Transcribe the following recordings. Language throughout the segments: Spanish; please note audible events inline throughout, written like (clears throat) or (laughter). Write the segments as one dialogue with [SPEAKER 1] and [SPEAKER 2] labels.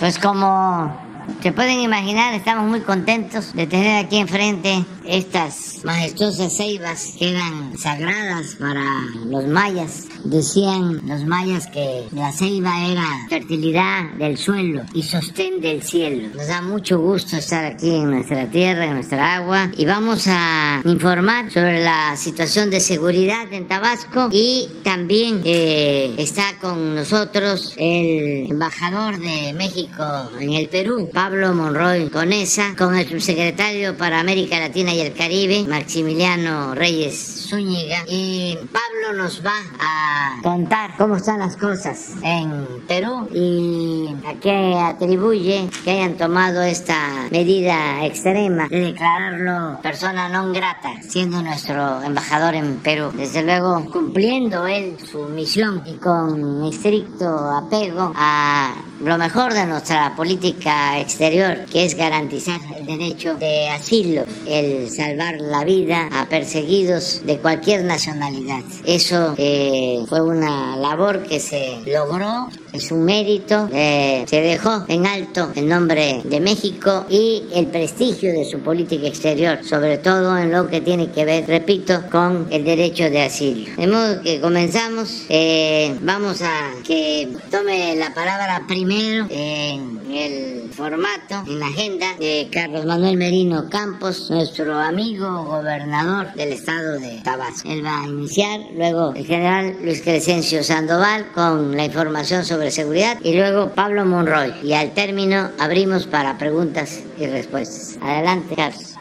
[SPEAKER 1] Pues como se pueden imaginar, estamos muy contentos de tener aquí enfrente estas majestuosas ceibas que eran sagradas para los mayas. Decían los mayas que la ceiba era fertilidad del suelo y sostén del cielo. Nos da mucho gusto estar aquí en nuestra tierra, en nuestra agua y vamos a informar sobre la situación de seguridad en Tabasco y también eh, está con nosotros el embajador de México en el Perú, Pablo Monroy Conesa, con el subsecretario para América Latina y el Caribe, Maximiliano Reyes Zúñiga, y Pablo nos va a contar cómo están las cosas en Perú y a qué atribuye que hayan tomado esta medida extrema de declararlo persona non grata, siendo nuestro embajador en Perú. Desde luego, cumpliendo él su misión y con estricto apego a lo mejor de nuestra política exterior, que es garantizar el derecho de asilo, el salvar la vida a perseguidos de cualquier nacionalidad. Eso eh, fue una labor que se logró es un mérito. Eh, se dejó en alto el nombre de México y el prestigio de su política exterior, sobre todo en lo que tiene que ver, repito, con el derecho de asilo. De modo que comenzamos, eh, vamos a que tome la palabra primero en el formato, en la agenda de Carlos Manuel Merino Campos, nuestro amigo gobernador del estado de Tabasco. Él va a iniciar, luego el general Luis Crescencio Sandoval con la información sobre seguridad y luego Pablo Monroy. Y al término abrimos para preguntas y respuestas. Adelante, Carlos.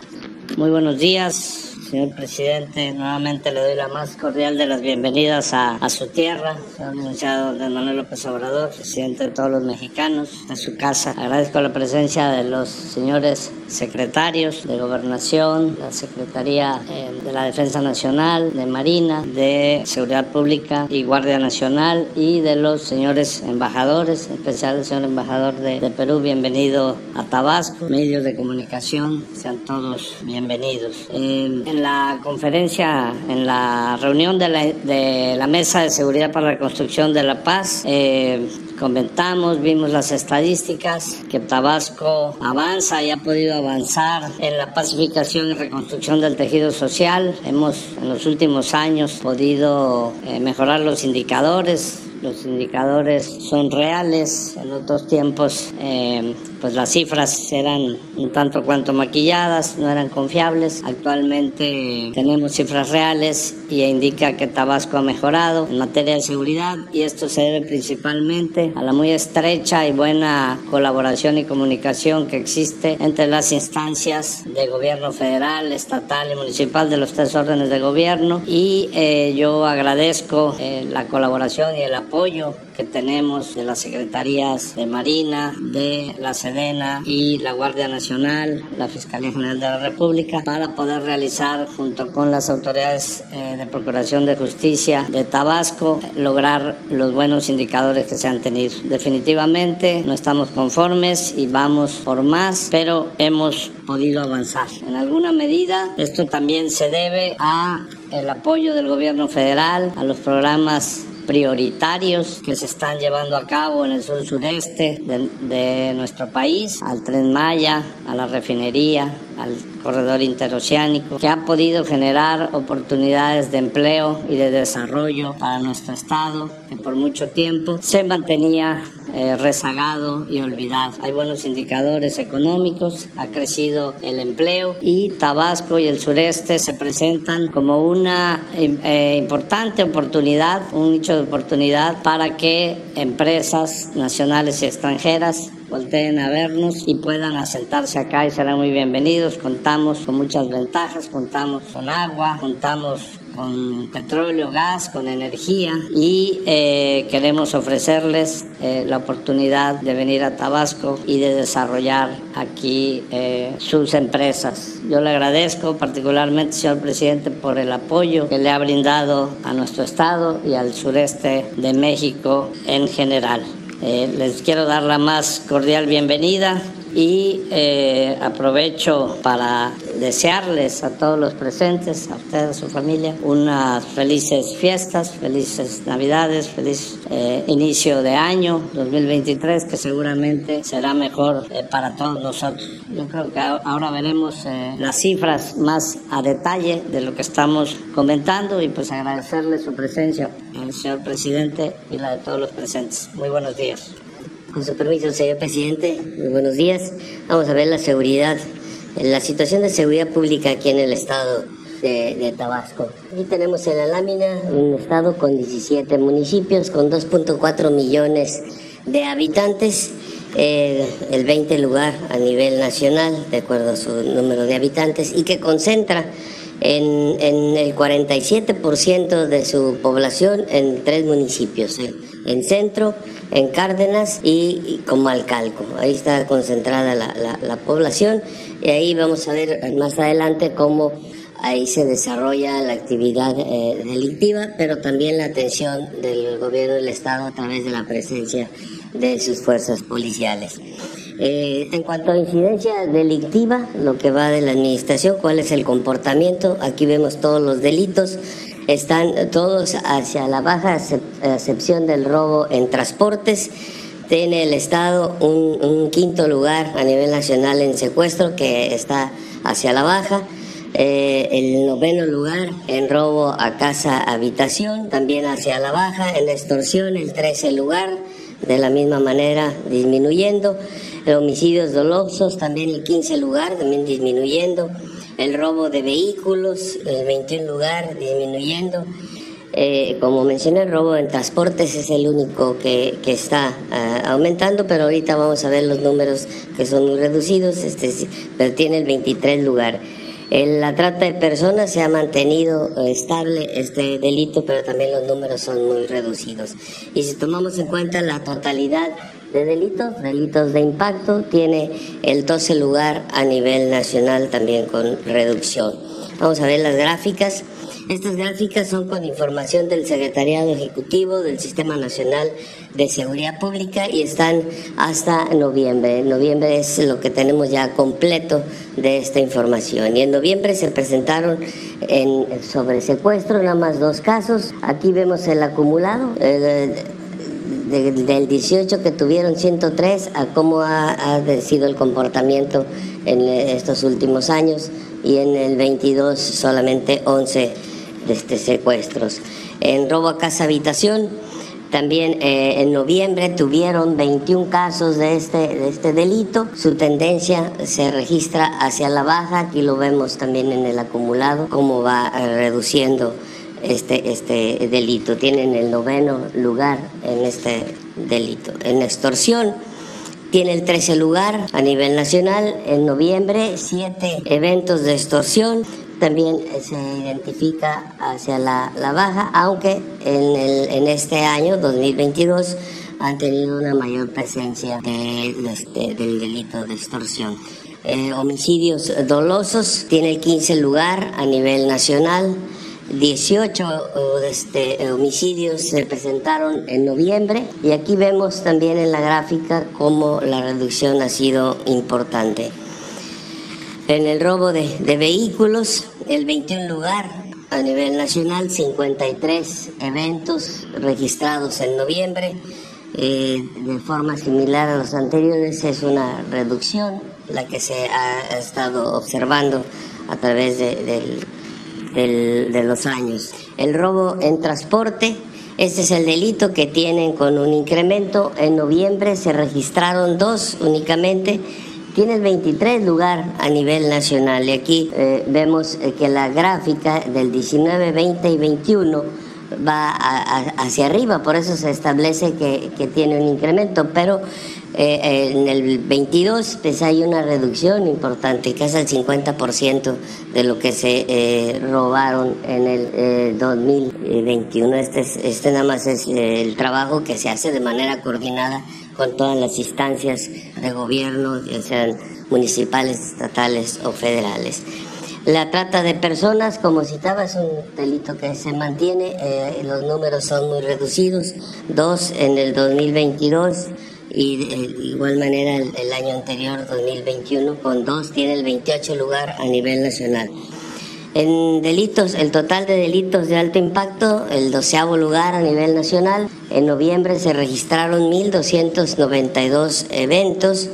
[SPEAKER 2] Muy buenos días señor presidente. Nuevamente le doy la más cordial de las bienvenidas a, su tierra, señor licenciado Manuel López Obrador, presidente de todos los mexicanos, a su casa. Agradezco la presencia de los señores secretarios de Gobernación, la Secretaría eh, de la Defensa Nacional, de Marina, de Seguridad Pública y Guardia Nacional y de los señores embajadores, en especial el señor embajador de, Perú, bienvenido a Tabasco, medios de comunicación, sean todos bienvenidos. Eh, la conferencia, en la reunión de la, de la Mesa de Seguridad para la Construcción de la Paz, eh, comentamos, vimos las estadísticas, que Tabasco avanza y ha podido avanzar en la pacificación y reconstrucción del tejido social. Hemos en los últimos años podido eh, mejorar los indicadores, los indicadores son reales. En otros tiempos, eh, pues las cifras eran un tanto cuanto maquilladas, no eran confiables. Actualmente tenemos cifras reales y indica que Tabasco ha mejorado en materia de seguridad y esto se debe principalmente a la muy estrecha y buena colaboración y comunicación que existe entre las instancias de gobierno federal, estatal y municipal de los tres órdenes de gobierno y eh, yo agradezco eh, la colaboración y el apoyo que tenemos de las secretarías de Marina, de la Sedena y la Guardia Nacional, la Fiscalía General de la República, para poder realizar junto con las autoridades eh, de Procuración de Justicia de Tabasco, lograr los buenos indicadores que se han tenido. Definitivamente no estamos conformes y vamos por más, pero hemos podido avanzar. En alguna medida esto también se debe a el apoyo del gobierno federal, a los programas prioritarios que se están llevando a cabo en el sur sureste de, de nuestro país, al tren Maya, a la refinería, al corredor interoceánico, que ha podido generar oportunidades de empleo y de desarrollo para nuestro estado, que por mucho tiempo se mantenía eh, rezagado y olvidado. Hay buenos indicadores económicos, ha crecido el empleo y Tabasco y el sureste se presentan como una eh, importante oportunidad, un nicho de oportunidad para que empresas nacionales y extranjeras volteen a vernos y puedan asentarse acá y serán muy bienvenidos. Contamos con muchas ventajas, contamos con agua, contamos con petróleo, gas, con energía y eh, queremos ofrecerles eh, la oportunidad de venir a Tabasco y de desarrollar aquí eh, sus empresas. Yo le agradezco particularmente, señor presidente, por el apoyo que le ha brindado a nuestro estado y al sureste de México en general. Les quiero dar la más cordial bienvenida y aprovecho para
[SPEAKER 3] desearles a todos los presentes, a ustedes, a su familia, unas felices fiestas, felices navidades, feliz eh, inicio de año 2023 que seguramente será mejor eh, para todos nosotros. Yo creo que ahora veremos eh, las cifras más a detalle de lo que estamos comentando y pues agradecerle su presencia al señor presidente y la de todos los presentes. Muy buenos días.
[SPEAKER 4] Con su permiso, señor presidente, buenos días. Vamos a ver la seguridad, la situación de seguridad pública aquí en el estado de, Tabasco. Aquí tenemos en la lámina un estado con 17 municipios, con 2.4 millones de habitantes, el 20 lugar a nivel nacional, de acuerdo a su número de habitantes, y que concentra en, en el 47% de su población en tres municipios, eh, en Centro, en Cárdenas y, como Comalcalco. Ahí está concentrada la, población y ahí vamos a ver más adelante cómo ahí se desarrolla la actividad eh, delictiva, pero también la atención del gobierno del Estado a través de la presencia de sus fuerzas policiales. Eh, en cuanto a incidencia delictiva, lo que va de la administración, cuál es el comportamiento, aquí vemos todos los delitos están todos hacia la baja, excepción del robo en transportes. Tiene el Estado un, quinto lugar a nivel nacional en secuestro que está hacia la baja. Eh, el noveno lugar en robo a casa habitación, también hacia la baja. En extorsión, el trece lugar, de la misma manera disminuyendo. homicidios dolosos, también el quince lugar, también disminuyendo el robo de vehículos, el 21 lugar, disminuyendo. Eh, como mencioné, el robo en transportes es el único que, que está ah, aumentando, pero ahorita vamos a ver los números que son muy reducidos, este, pero tiene el 23 lugar. La trata de personas se ha mantenido eh, estable este delito, pero también los números son muy reducidos. Y si tomamos en cuenta la totalidad de delitos, delitos de impacto, tiene el 12 lugar a nivel nacional también con reducción. Vamos a ver las gráficas. Estas gráficas son con información del Secretariado Ejecutivo del Sistema Nacional de Seguridad Pública y están hasta noviembre. Noviembre es lo que tenemos ya completo de esta información. Y en noviembre se presentaron en, sobre secuestro nada más dos casos. Aquí vemos el acumulado. Del 18 que tuvieron 103 a cómo ha, sido el comportamiento en estos últimos años y en el 22 solamente 11 de este secuestros. En robo a casa habitación también eh, en noviembre tuvieron 21 casos de este, de este delito. Su tendencia se registra hacia la baja, aquí lo vemos también en el acumulado, cómo va eh, reduciendo este, este delito. Tienen el noveno lugar en este delito. En extorsión tiene el 13 lugar a nivel nacional. En noviembre, siete eventos de extorsión. También se identifica hacia la, la baja, aunque en, el, en este año, 2022, han tenido una mayor presencia de, este, del delito de extorsión. Eh, homicidios dolosos tiene el 15 lugar a nivel nacional. 18 este, homicidios se presentaron en noviembre y aquí vemos también en la gráfica cómo la reducción ha sido importante. En el robo de, vehículos, el 21 lugar a nivel nacional, 53 eventos registrados en noviembre. Eh, de forma similar a los anteriores, es una reducción la que se ha estado observando a través del de los años. El robo en transporte, este es el delito que tienen con un incremento. En noviembre se registraron dos únicamente. Tiene el 23 lugar a nivel nacional. Y aquí eh, vemos eh, que la gráfica del 19, 20 y 21 va hacia arriba, por eso se establece que, que tiene un incremento, pero eh, en el 22 pues hay una reducción importante, casi el 50% de lo que se robaron en el 2021. Eh, este, este nada más es el trabajo que se hace de manera coordinada con todas las instancias de gobierno, ya sean municipales, estatales o federales. La trata de personas, como citaba, es un delito que se mantiene, los números son muy reducidos, dos en el 2022 y de igual manera el, el año anterior, 2021, con dos tiene el 28 lugar a nivel nacional. En delitos, el total de delitos de alto impacto, el doceavo lugar a nivel nacional. En noviembre se registraron 1.292 eventos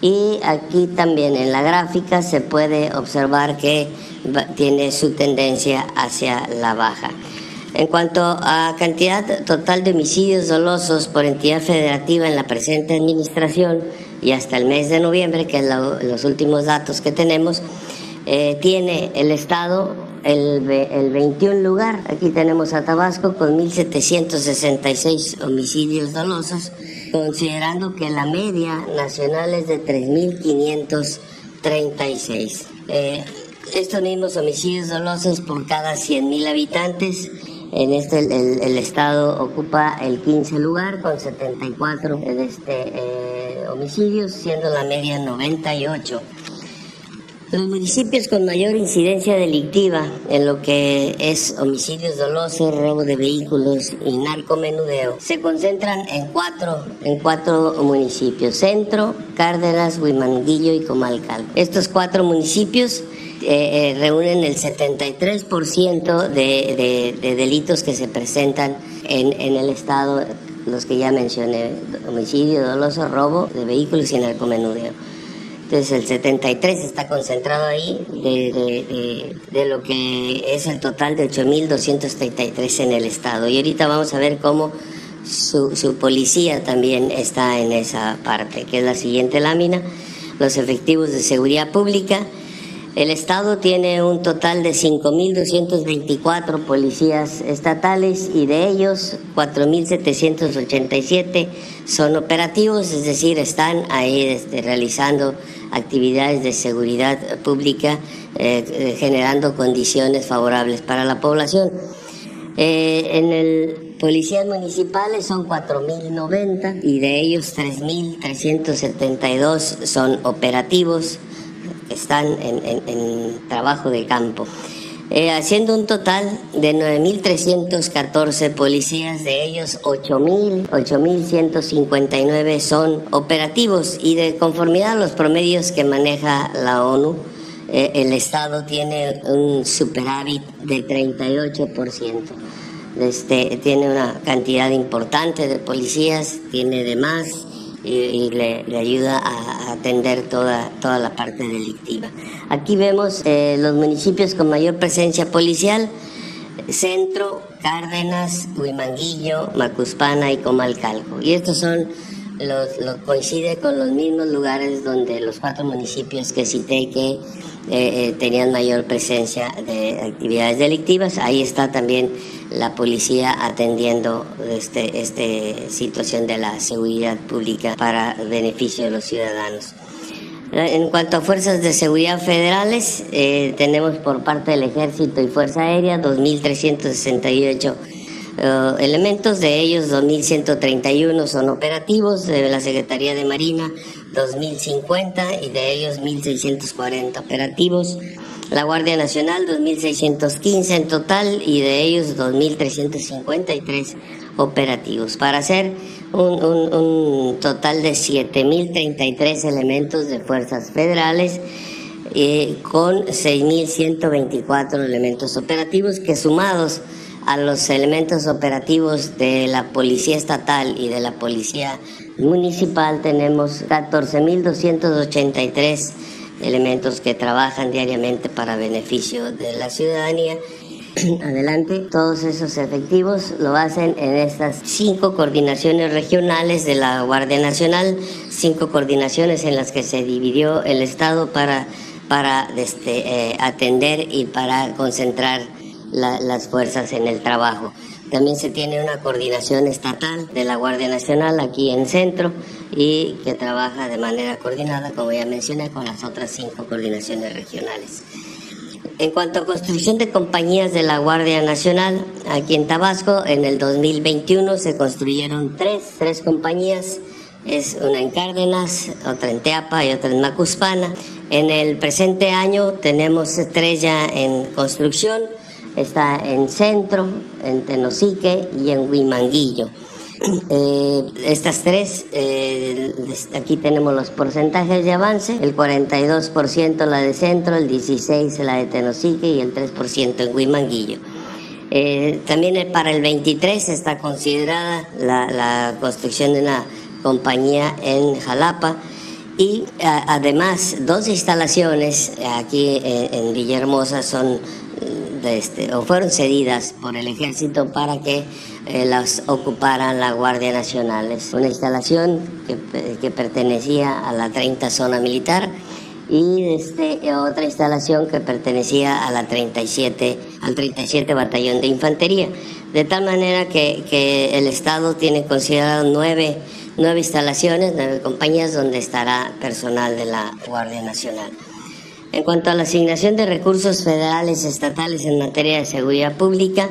[SPEAKER 4] y aquí también en la gráfica se puede observar que tiene su tendencia hacia la baja. En cuanto a cantidad total de homicidios dolosos por entidad federativa en la presente administración y hasta el mes de noviembre, que es los últimos datos que tenemos, eh, tiene el Estado el, el 21 lugar. Aquí tenemos a Tabasco con 1.766 homicidios dolosos, considerando que la media nacional es de 3.536. Eh, estos mismos homicidios dolosos por cada 100.000 habitantes. En este el, estado ocupa el 15 lugar con 74 este, eh, homicidios, siendo la media 98. Los municipios con mayor incidencia delictiva en lo que es homicidios dolosos, robo de vehículos y narcomenudeo se concentran en cuatro, en cuatro municipios, Centro, Cárdenas, Huimanguillo y Comalcal. Estos cuatro municipios eh, eh, reúnen el 73% de, de, delitos que se presentan en, en el estado, los que ya mencioné, homicidio doloso, robo de vehículos y narcomenudeo. Entonces el 73 está concentrado ahí de, de, lo que es el total de 8.233 en el estado. Y ahorita vamos a ver cómo su, su policía también está en esa parte, que es la siguiente lámina. Los efectivos de seguridad pública el Estado tiene un total de 5.224 policías estatales y de ellos 4.787 son operativos, es decir, están ahí este, realizando actividades de seguridad pública, eh, eh, generando condiciones favorables para la población. Eh, en el policías municipales son 4.090 y de ellos 3.372 son operativos están en, trabajo de campo. Eh, haciendo un total de 9.314 policías, de ellos 8.159 son operativos y de conformidad a los promedios que maneja la ONU, eh, el Estado tiene un superávit del 38%. Este, tiene una cantidad importante de policías, tiene de más y, le, ayuda a, atender toda, toda la parte delictiva. Aquí vemos eh, los municipios con mayor presencia policial, Centro, Cárdenas, Huimanguillo, Macuspana y Comalcalco. Y estos son los, coincide con los mismos lugares donde los cuatro municipios que cité que eh, eh, tenían mayor presencia de actividades delictivas. Ahí está también la policía atendiendo este, este situación de la seguridad pública para beneficio de los ciudadanos. En cuanto a fuerzas de seguridad federales, eh, tenemos por parte del Ejército y Fuerza Aérea 2.368 eh, elementos, de ellos 2.131 son operativos, de la Secretaría de Marina 2.050 y de ellos 1.640 operativos. La Guardia Nacional 2.615 en total y de ellos 2.353 operativos, para hacer un, total de 7.033 elementos de fuerzas federales eh, con 6.124 elementos operativos que sumados a los elementos operativos de la Policía Estatal y de la Policía Municipal tenemos 14.283 elementos que trabajan diariamente para beneficio de la ciudadanía. (clears throat) Adelante, todos esos efectivos lo hacen en estas cinco coordinaciones regionales de la Guardia Nacional, cinco coordinaciones en las que se dividió el Estado para, para este, eh, atender y para concentrar las fuerzas en el trabajo. También se tiene una coordinación estatal de la Guardia Nacional aquí en Centro y que trabaja de manera coordinada, como ya mencioné, con las otras cinco coordinaciones regionales. En cuanto a construcción de compañías de la Guardia Nacional, aquí en Tabasco, en el 2021 se construyeron tres, tres compañías. Es una en Cárdenas, otra en Teapa y otra en Macuspana. En el presente año tenemos tres ya en construcción está en Centro, en Tenosique y en Huimanguillo. Eh, estas tres, eh, aquí tenemos los porcentajes de avance, el 42% la de Centro, el 16% la de Tenosique y el 3% en Huimanguillo. Eh, también para el 23 está considerada la, construcción de una compañía en Jalapa y además dos instalaciones aquí en Villahermosa son este, o fueron cedidas por el ejército para que eh, las ocupara la Guardia Nacional. Una instalación que, pertenecía a la 30 zona militar y este, otra instalación que pertenecía a la 37, al 37 Batallón de Infantería. De tal manera que, que el Estado tiene considerado nueve, nueve instalaciones, nueve compañías donde estará personal de la Guardia Nacional. En cuanto a la asignación de recursos federales y estatales en materia de seguridad pública,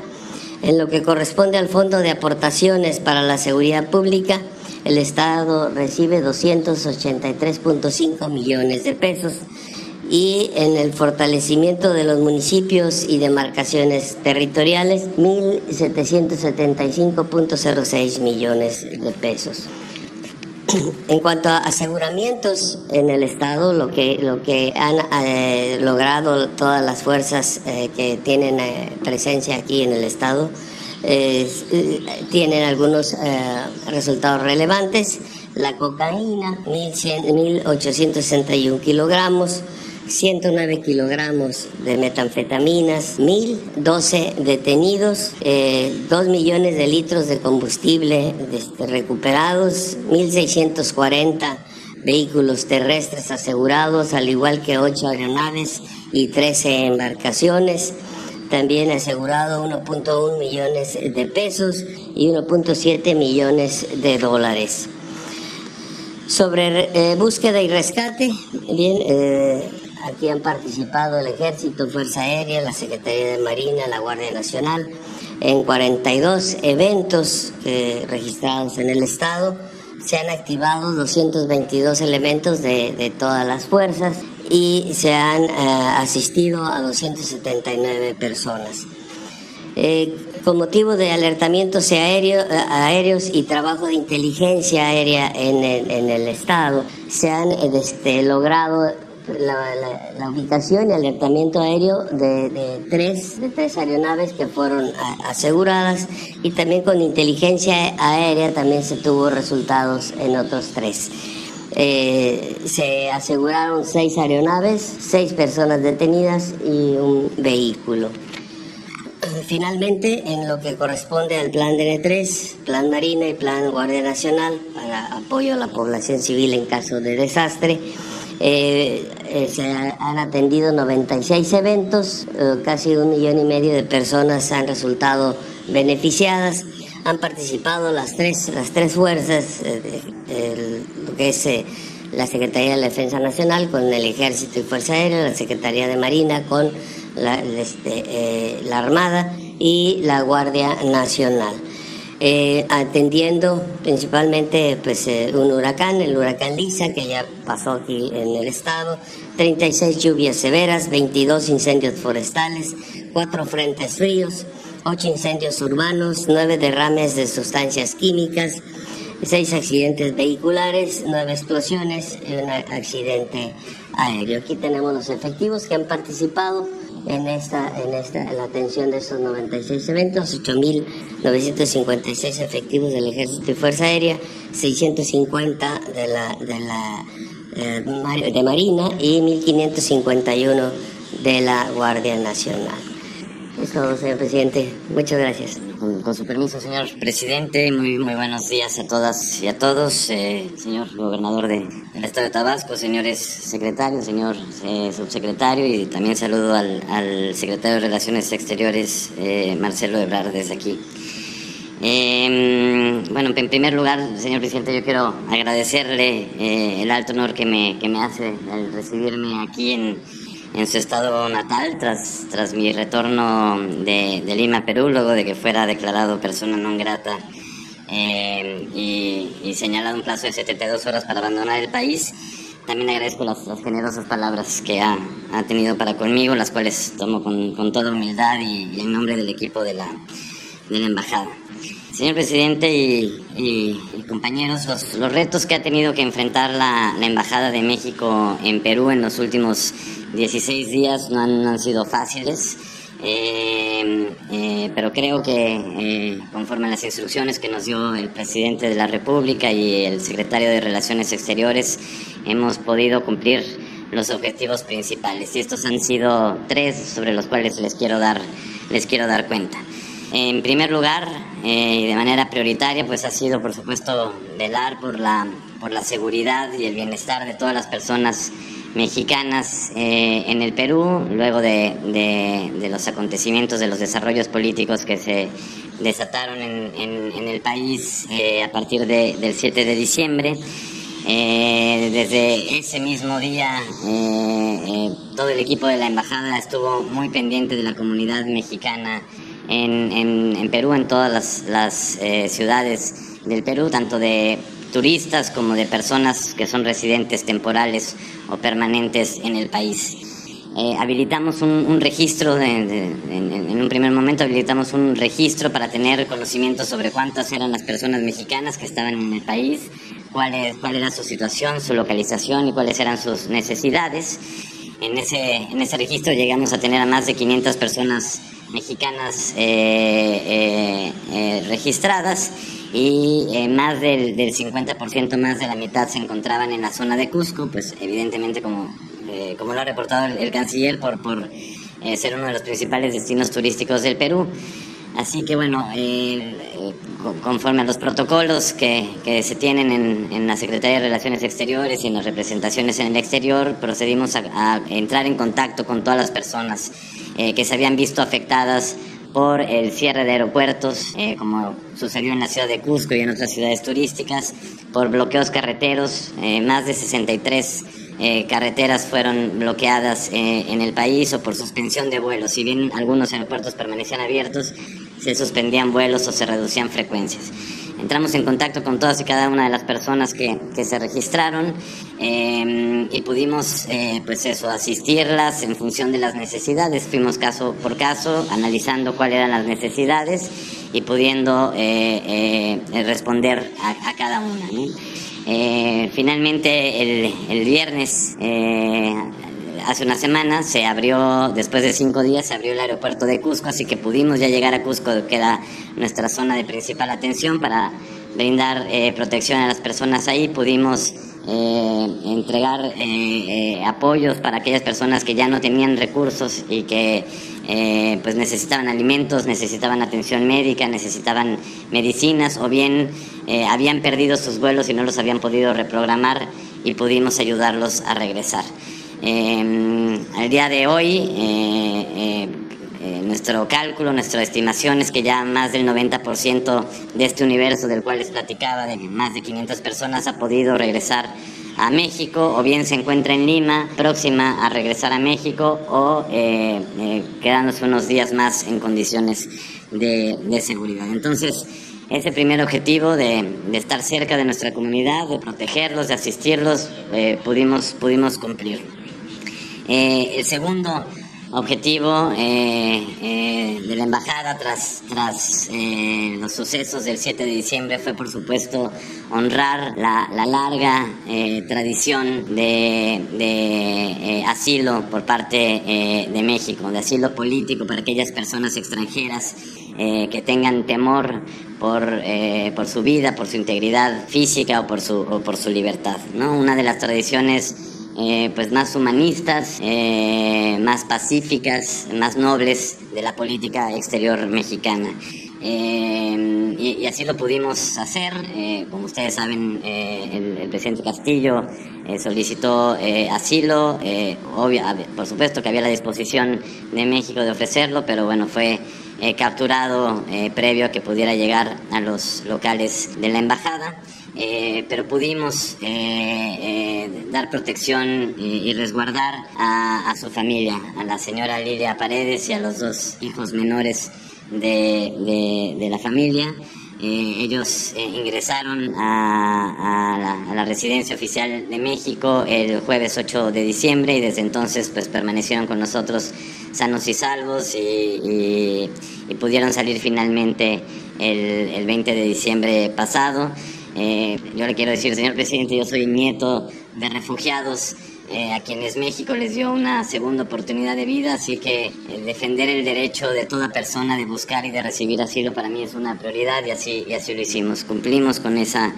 [SPEAKER 4] en lo que corresponde al Fondo de Aportaciones para la Seguridad Pública, el Estado recibe 283.5 millones de pesos y en el fortalecimiento de los municipios y demarcaciones territoriales 1.775.06 millones de pesos. En cuanto a aseguramientos en el Estado, lo que, lo que han eh, logrado todas las fuerzas eh, que tienen eh, presencia aquí en el Estado, tienen algunos resultados relevantes. La cocaína, 1.861 kilogramos, 109 kilogramos de metanfetaminas, 1.012 detenidos, 2 eh, millones de litros de combustible este, recuperados, 1.640 vehículos terrestres asegurados, al igual que 8 aeronaves y 13 embarcaciones. También asegurado 1.1 millones de pesos y 1.7 millones de dólares. Sobre eh, búsqueda y rescate, bien, eh, Aquí han participado el Ejército, Fuerza Aérea, la Secretaría de Marina, la Guardia Nacional, en 42 eventos eh, registrados en el Estado. Se han activado 222 elementos de, todas las fuerzas y se han eh, asistido a 279 personas. Eh, con motivo de alertamientos aéreos y trabajo de inteligencia aérea en el, Estado, se han este, logrado la, ubicación y alertamiento aéreo de, tres, de tres aeronaves que fueron aseguradas y también con inteligencia aérea también se tuvo resultados en otros tres. Eh, se aseguraron seis aeronaves, seis personas detenidas y un vehículo. Finalmente, en lo que corresponde al Plan DN3, Plan Marina y Plan Guardia Nacional para apoyo a la población civil en caso de desastre, eh, eh, se han atendido 96 eventos, eh, casi un millón y medio de personas han resultado beneficiadas. Han participado las tres, las tres fuerzas, lo que es la Secretaría de la Defensa Nacional con el Ejército y Fuerza Aérea, la Secretaría de Marina con la, este, la Armada y la Guardia Nacional. Eh, atendiendo principalmente pues, eh, un huracán, el huracán Lisa, que ya pasó aquí en el estado, 36 lluvias severas, 22 incendios forestales, 4 frentes fríos, 8 incendios urbanos, 9 derrames de sustancias químicas, 6 accidentes vehiculares, 9 explosiones y un accidente aéreo. Aquí tenemos los efectivos que han participado en esta, en esta, la atención de estos 96 eventos, 8.956 efectivos del Ejército y Fuerza Aérea, 650 de la, de la eh, de Marina y 1.551 de la Guardia Nacional. Eso, señor presidente. Muchas gracias.
[SPEAKER 3] Con, su permiso, señor presidente, muy, buenos días a todas y a todos, eh, señor gobernador de, del Estado de Tabasco, señores secretarios, señor eh, subsecretario y también saludo al, secretario de Relaciones Exteriores, eh, Marcelo Ebrard, desde aquí. Em, bueno, en primer lugar, señor presidente, yo quiero agradecerle el alto honor que me, que me hace al recibirme aquí en en su estado natal tras, tras mi retorno de, de Lima, Perú, luego de que fuera declarado persona non grata eh, y, y, señalado un plazo de 72 horas para abandonar el país. También agradezco las, las generosas palabras que ha, ha, tenido para conmigo, las cuales tomo con, con toda humildad y, en nombre del equipo de la, de la embajada. Señor presidente y, compañeros, los, retos que ha tenido que enfrentar la, Embajada de México en Perú en los últimos 16 días no han, sido fáciles. Eh, eh, pero creo que eh, conforme a las instrucciones que nos dio el presidente de la República y el secretario de Relaciones Exteriores, hemos podido cumplir los objetivos principales. Y estos han sido tres sobre los cuales les quiero dar, les quiero dar cuenta. En primer lugar, eh, y de manera prioritaria, pues ha sido, por supuesto, velar por la, por la seguridad y el bienestar de todas las personas mexicanas eh, en el Perú, luego de, de, los acontecimientos, de los desarrollos políticos que se desataron en, en, el país eh, a partir de, del 7 de diciembre. desde ese mismo día, todo el equipo de la embajada estuvo muy pendiente de la comunidad mexicana en, en, Perú, en todas las, eh, ciudades del Perú, tanto de turistas como de personas que son residentes temporales o permanentes en el país. Eh, habilitamos un, registro, en, un primer momento habilitamos un registro para tener conocimiento sobre cuántas eran las personas mexicanas que estaban en el país, cuál, cuál era su situación, su localización y cuáles eran sus necesidades. En ese, en ese registro llegamos a tener a más de 500 personas mexicanas eh, eh, registradas y más del, del 50% más de la mitad se encontraban en la zona de Cusco, pues evidentemente como, como lo ha reportado el, canciller por, por ser uno de los principales destinos turísticos del Perú. Así que bueno, conforme a los protocolos que, que se tienen en, en, la Secretaría de Relaciones Exteriores y en las representaciones en el exterior, procedimos a, a entrar en contacto con todas las personas eh, que se habían visto afectadas por el cierre de aeropuertos, eh, como sucedió en la ciudad de Cusco y en otras ciudades turísticas, por bloqueos carreteros, eh, más de 63 carreteras fueron bloqueadas en el país o por suspensión de vuelos. Si bien algunos aeropuertos permanecían abiertos, se suspendían vuelos o se reducían frecuencias. Entramos en contacto con todas y cada una de las personas que, que se registraron eh, y pudimos, eh, pues eso, asistirlas en función de las necesidades. Fuimos caso por caso, analizando cuáles eran las necesidades y pudiendo eh, responder a, cada una. finalmente, el viernes hace una semana se abrió, después de cinco días, se abrió el aeropuerto de Cusco, así que pudimos ya llegar a Cusco, que era nuestra zona de principal atención, para brindar eh, protección a las personas ahí. Pudimos eh, entregar eh, apoyos para aquellas personas que ya no tenían recursos y que pues necesitaban alimentos, necesitaban atención médica, necesitaban medicinas o bien habían perdido sus vuelos y no los habían podido reprogramar y pudimos ayudarlos a regresar. Eh, al día de hoy, eh, eh, eh, nuestro cálculo, nuestra estimación es que ya más del 90% de este universo del cual les platicaba, de más de 500 personas, ha podido regresar a México o bien se encuentra en Lima, próxima a regresar a México o quedándose unos días más en condiciones de, seguridad. Entonces, ese primer objetivo de, estar cerca de nuestra comunidad, de protegerlos, de asistirlos, pudimos, pudimos cumplir. Eh, el segundo objetivo eh, eh, de la embajada tras, tras los sucesos del 7 de diciembre fue por supuesto honrar la, larga tradición de, asilo por parte de México, de asilo político para aquellas personas extranjeras que tengan temor por, por su vida, por su integridad física o por su, o por su libertad. ¿no? Una de las tradiciones eh, pues más humanistas, eh, más pacíficas, más nobles de la política exterior mexicana. Eh, y, así lo pudimos hacer. como ustedes saben, el, presidente Castillo solicitó asilo. Obvio, por supuesto que había la disposición de México de ofrecerlo, pero bueno, fue capturado previo a que pudiera llegar a los locales de la embajada. Eh, pero pudimos eh, eh, dar protección y, resguardar a, su familia, a la señora Lilia Paredes y a los dos hijos menores de, la familia. ellos ingresaron a, la, residencia oficial de México el jueves 8 de diciembre y desde entonces pues permanecieron con nosotros sanos y salvos y, pudieron salir finalmente el, 20 de diciembre pasado. Eh, yo le quiero decir, señor presidente, yo soy nieto de refugiados eh, a quienes México les dio una segunda oportunidad de vida, así que defender el derecho de toda persona de buscar y de recibir asilo para mí es una prioridad y así, y así lo hicimos. Cumplimos con esa,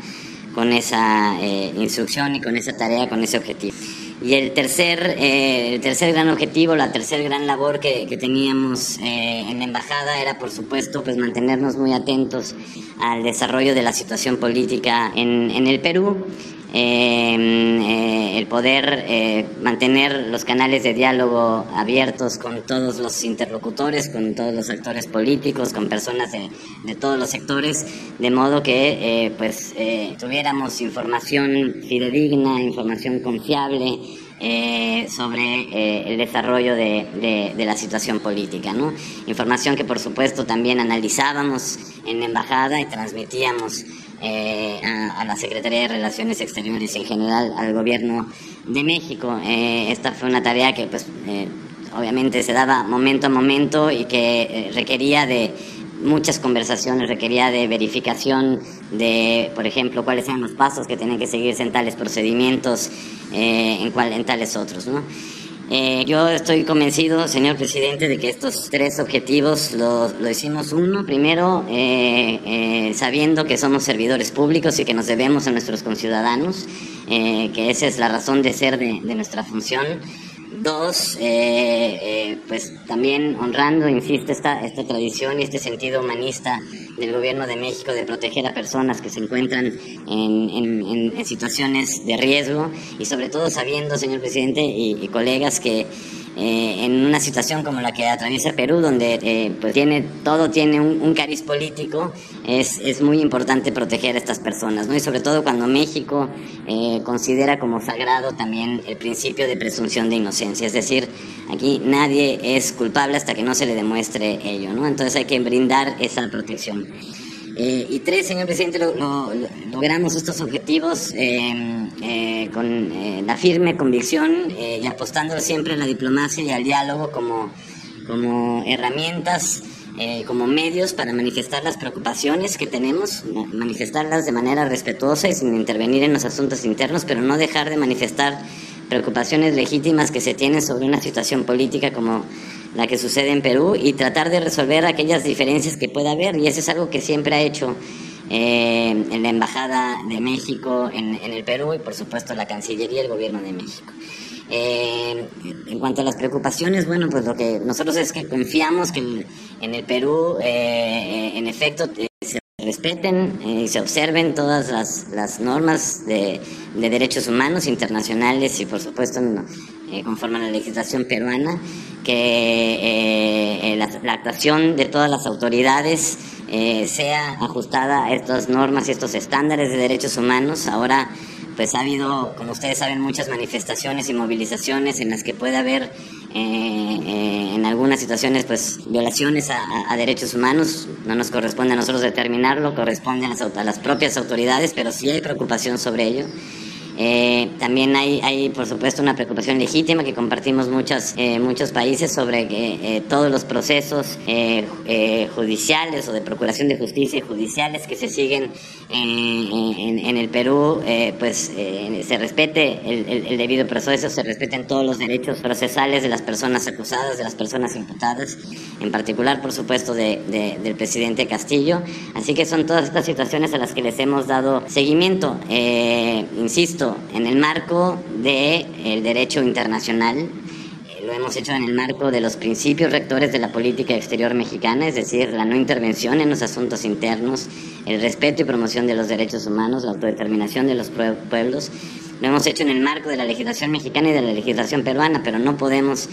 [SPEAKER 3] con esa eh, instrucción y con esa tarea, con ese objetivo. Y el tercer, eh, el tercer gran objetivo, la tercer gran labor que, que teníamos eh, en la embajada era, por supuesto, pues mantenernos muy atentos al desarrollo de la situación política en, en el Perú eh, el poder eh, mantener los canales de diálogo abiertos con todos los interlocutores, con todos los actores políticos, con personas de, todos los sectores, de modo que eh, pues tuviéramos información fidedigna, información confiable. sobre el desarrollo de, de, la situación política, ¿no? Información que por supuesto también analizábamos en la embajada y transmitíamos eh, a, la Secretaría de Relaciones Exteriores en general al gobierno de México. Eh, esta fue una tarea que pues eh, obviamente se daba momento a momento y que requería de muchas conversaciones, requería de verificación de, por ejemplo, cuáles eran los pasos que tienen que seguirse en tales procedimientos, en, cual, en tales otros. ¿no? Eh, yo estoy convencido, señor presidente, de que estos tres objetivos los lo hicimos uno, primero, eh, eh, sabiendo que somos servidores públicos y que nos debemos a nuestros conciudadanos, que esa es la razón de ser de nuestra función. Dos, pues también honrando, insisto, esta, esta tradición y este sentido humanista del gobierno de México de proteger a personas que se encuentran en, en, situaciones de riesgo y sobre todo sabiendo, señor presidente y colegas, que eh, en una situación como la que atraviesa Perú, donde eh, pues tiene, todo tiene un, cariz político, es, es, muy importante proteger a estas personas, ¿no? Y sobre todo cuando México eh, considera como sagrado también el principio de presunción de inocencia, es decir, aquí nadie es culpable hasta que no se le demuestre ello, ¿no? Entonces hay que brindar esa protección. Eh, y tres, señor presidente, logramos estos objetivos em, eh, con eh, la firme convicción y apostando siempre a la diplomacia y al diálogo como, como herramientas, como medios para manifestar las preocupaciones que tenemos, manifestarlas de manera respetuosa y sin intervenir en los asuntos internos, pero no dejar de manifestar preocupaciones legítimas que se tienen sobre una situación política como la que sucede en Perú y tratar de resolver aquellas diferencias que pueda haber. Y eso es algo que siempre ha hecho eh, la Embajada de México en, el Perú y por supuesto la Cancillería y el Gobierno de México. Eh, en cuanto a las preocupaciones, bueno, pues lo que nosotros es que confiamos que en, el Perú, eh, en efecto, se respeten y se observen todas las, las normas de, de, derechos humanos internacionales y por supuesto conforme a la legislación peruana que eh, eh, la, actuación de todas las autoridades eh, sea ajustada a estas normas y estos estándares de derechos humanos. Ahora, pues ha habido, como ustedes saben, muchas manifestaciones y movilizaciones en las que puede haber en algunas situaciones pues violaciones a, derechos humanos. No nos corresponde a nosotros determinarlo, corresponde a las, a las propias autoridades, pero sí hay preocupación sobre ello. Eh, también hay, hay, por supuesto, una preocupación legítima que compartimos muchos, eh, muchos países sobre que eh, todos los procesos judiciales o de procuración de justicia y judiciales que se siguen en, el Perú, pues se respete el, debido proceso, se respeten todos los derechos procesales de las personas acusadas, de las personas imputadas, en particular, por supuesto, de, del presidente Castillo. Así que son todas estas situaciones a las que les hemos dado seguimiento. insisto, en el marco del derecho internacional, eh, lo hemos hecho en el marco de los principios rectores de la política exterior mexicana, es decir, la no intervención en los asuntos internos, el respeto y promoción de los derechos humanos, la autodeterminación de los pueblos. Lo hemos hecho en el marco de la legislación mexicana y de la legislación peruana, pero no podemos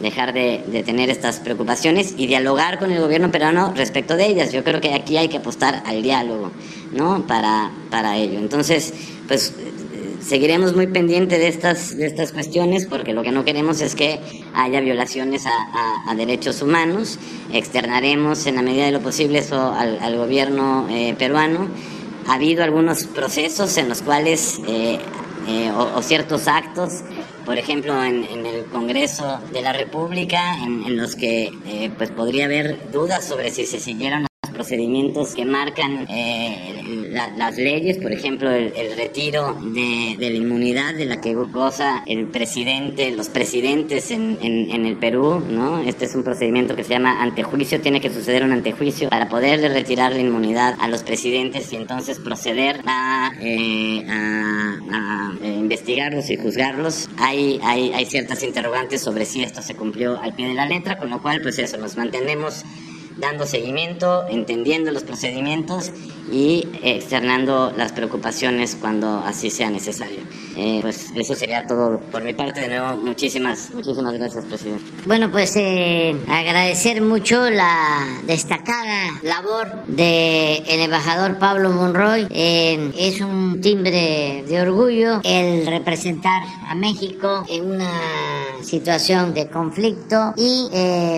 [SPEAKER 3] dejar de, de, tener estas preocupaciones y dialogar con el gobierno peruano respecto de ellas. Yo creo que aquí hay que apostar al diálogo, ¿no? Para, para ello. Entonces, pues seguiremos muy pendientes de estas, de estas cuestiones porque lo que no queremos es que haya violaciones a, derechos humanos. Externaremos en la medida de lo posible eso al, gobierno eh, peruano. Ha habido algunos procesos en los cuales, eh, eh, o, ciertos actos por ejemplo, en, el Congreso de la República, en, los que pues podría haber dudas sobre si se siguieron procedimientos que marcan eh, las leyes, por ejemplo, el, retiro de, la inmunidad de la que goza el presidente, los presidentes en, el Perú, ¿no? Este es un procedimiento que se llama antejuicio, tiene que suceder un antejuicio para poderle retirar la inmunidad a los presidentes y entonces proceder a, eh, investigarlos y juzgarlos. Hay, hay, hay ciertas interrogantes sobre si esto se cumplió al pie de la letra, con lo cual, pues eso, nos mantenemos dando seguimiento, entendiendo los procedimientos y externando las preocupaciones cuando así sea necesario. Eh, pues eso sería todo por mi parte. De nuevo, muchísimas, muchísimas gracias, presidente.
[SPEAKER 1] Bueno, pues eh, agradecer mucho la destacada labor del el embajador Pablo Monroy. Eh, es un timbre de orgullo el representar a México en una situación de conflicto y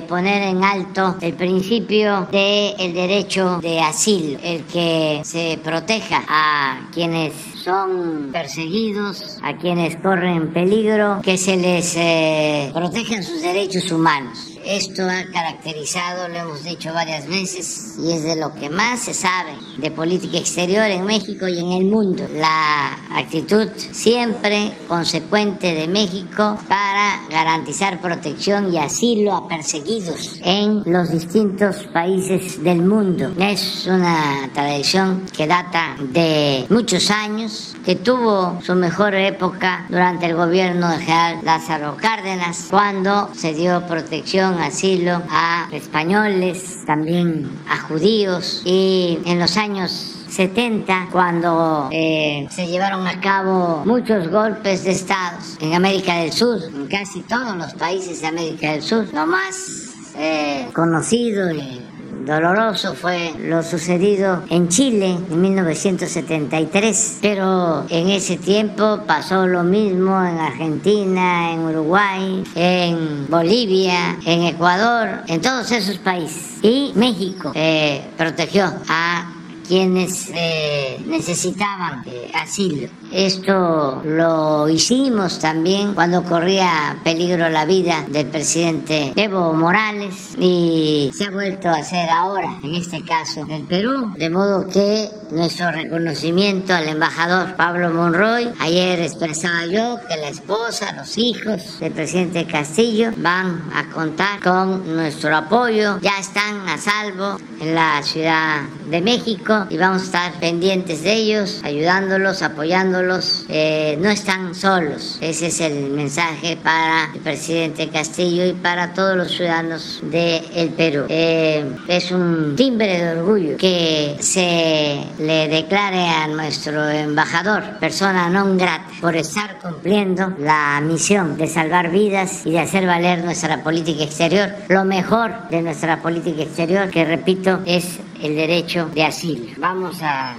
[SPEAKER 1] poner en alto el principio del derecho de asilo, el que se proteja a quienes son perseguidos, a quienes corren peligro, que se les eh, protejan sus derechos humanos. Esto ha caracterizado, lo hemos dicho varias veces, y es de lo que más se sabe de política exterior en México y en el mundo. La actitud siempre consecuente de México para garantizar protección y asilo a perseguidos en los distintos países del mundo. Es una tradición que data de muchos años, que tuvo su mejor época durante el gobierno de general Lázaro Cárdenas, cuando se dio protección asilo a españoles, también a judíos y en los años 70 cuando eh, se llevaron a cabo muchos golpes de estados en América del Sur, en casi todos los países de América del Sur. Lo más eh, conocido y doloroso fue lo sucedido en Chile en 1973, pero en ese tiempo pasó lo mismo en Argentina, en Uruguay, en Bolivia, en Ecuador, en todos esos países. Y México eh, protegió a quienes eh, necesitaban eh, asilo. Esto lo hicimos también cuando corría peligro la vida del presidente Evo Morales y se ha vuelto a hacer ahora, en este caso, en Perú. De modo que nuestro reconocimiento al embajador Pablo Monroy, ayer expresaba yo que la esposa, los hijos del presidente Castillo van a contar con nuestro apoyo, ya están a salvo en la Ciudad de México y vamos a estar pendientes de ellos, ayudándolos, apoyándolos. Eh, no están solos. Ese es el mensaje para el presidente Castillo y para todos los ciudadanos del el Perú. Eh, es un timbre de orgullo que se le declare a nuestro embajador persona non grata por estar cumpliendo la misión de salvar vidas y de hacer valer nuestra política exterior, lo mejor de nuestra política exterior, que repito, es el derecho de asilo. Vamos a,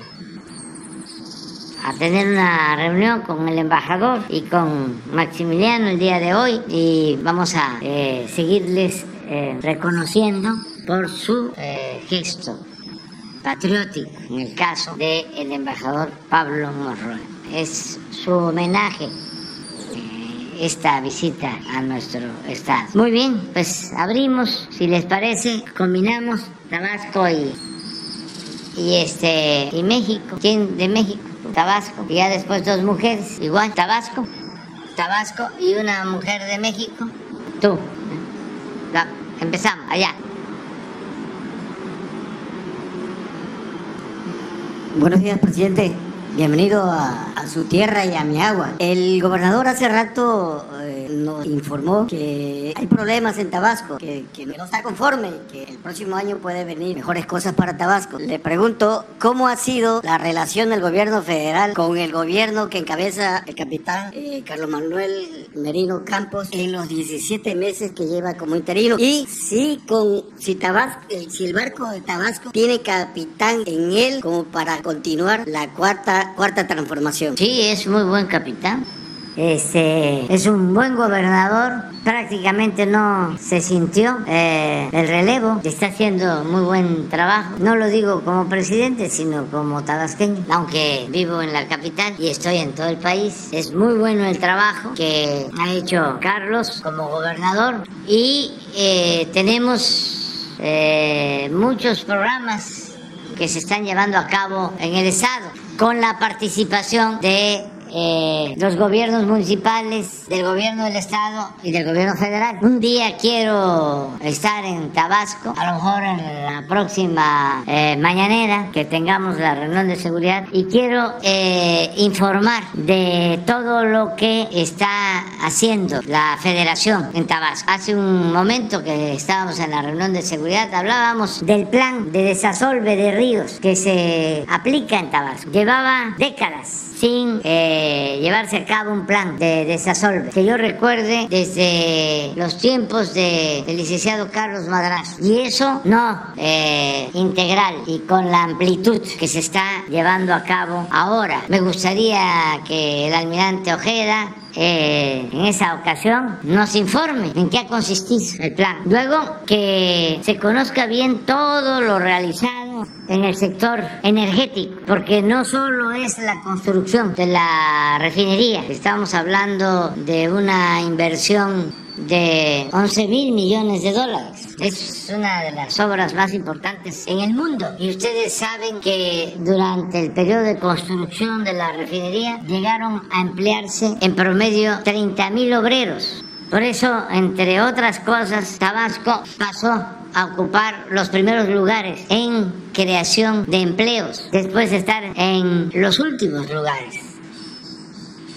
[SPEAKER 1] a tener una reunión con el embajador y con Maximiliano el día de hoy y vamos a eh, seguirles eh, reconociendo por su eh, gesto patriótico en el caso del embajador Pablo Monroy. Es su homenaje esta visita a nuestro estado. Muy bien, pues abrimos, si les parece, combinamos Tabasco y y este y México. ¿Quién de México? Tabasco. Y ya después dos mujeres, igual Tabasco, Tabasco y una mujer de México. Tú. empezamos, allá.
[SPEAKER 5] Buenos días, presidente. Bienvenido a, su tierra y a mi agua. El gobernador hace rato eh, nos informó que hay problemas en Tabasco, que, no está conforme, que el próximo año puede venir mejores cosas para Tabasco. Le pregunto cómo ha sido la relación del gobierno federal con el gobierno que encabeza el capitán eh, Carlos Manuel Merino Campos en los 17 meses que lleva como interino y si con si Tabasco, si el barco de Tabasco tiene capitán en él como para continuar la cuarta cuarta transformación.
[SPEAKER 1] Sí, es muy buen capitán. Este, es un buen gobernador, prácticamente no se sintió eh, el relevo, está haciendo muy buen trabajo. No lo digo como presidente, sino como tabasqueño, aunque vivo en la capital y estoy en todo el país. Es muy bueno el trabajo que ha hecho Carlos como gobernador y eh, tenemos eh, muchos programas que se están llevando a cabo en el Estado con la participación de eh, los gobiernos municipales, del gobierno del estado y del gobierno federal. Un día quiero estar en Tabasco, a lo mejor en la próxima eh, mañanera que tengamos la reunión de seguridad y quiero eh, informar de todo lo que está haciendo la federación en Tabasco. Hace un momento que estábamos en la reunión de seguridad hablábamos del plan de desasolve de ríos que se aplica en Tabasco. Llevaba décadas sin eh, llevarse a cabo un plan de desasolve. Que yo recuerde desde los tiempos del licenciado Carlos Madras. Y eso no eh, integral y con la amplitud que se está llevando a cabo ahora. Me gustaría que el almirante Ojeda eh, en esa ocasión nos informe en qué ha consistido el plan. Luego que se conozca bien todo lo realizado en el sector energético, porque no solo es la construcción de la refinería, estamos hablando de una inversión de 11 mil millones de dólares. Es una de las obras más importantes en el mundo. Y ustedes saben que durante el periodo de construcción de la refinería llegaron a emplearse en promedio 30 mil obreros. Por eso, entre otras cosas, Tabasco pasó a ocupar los primeros lugares en creación de empleos, después de estar en los últimos lugares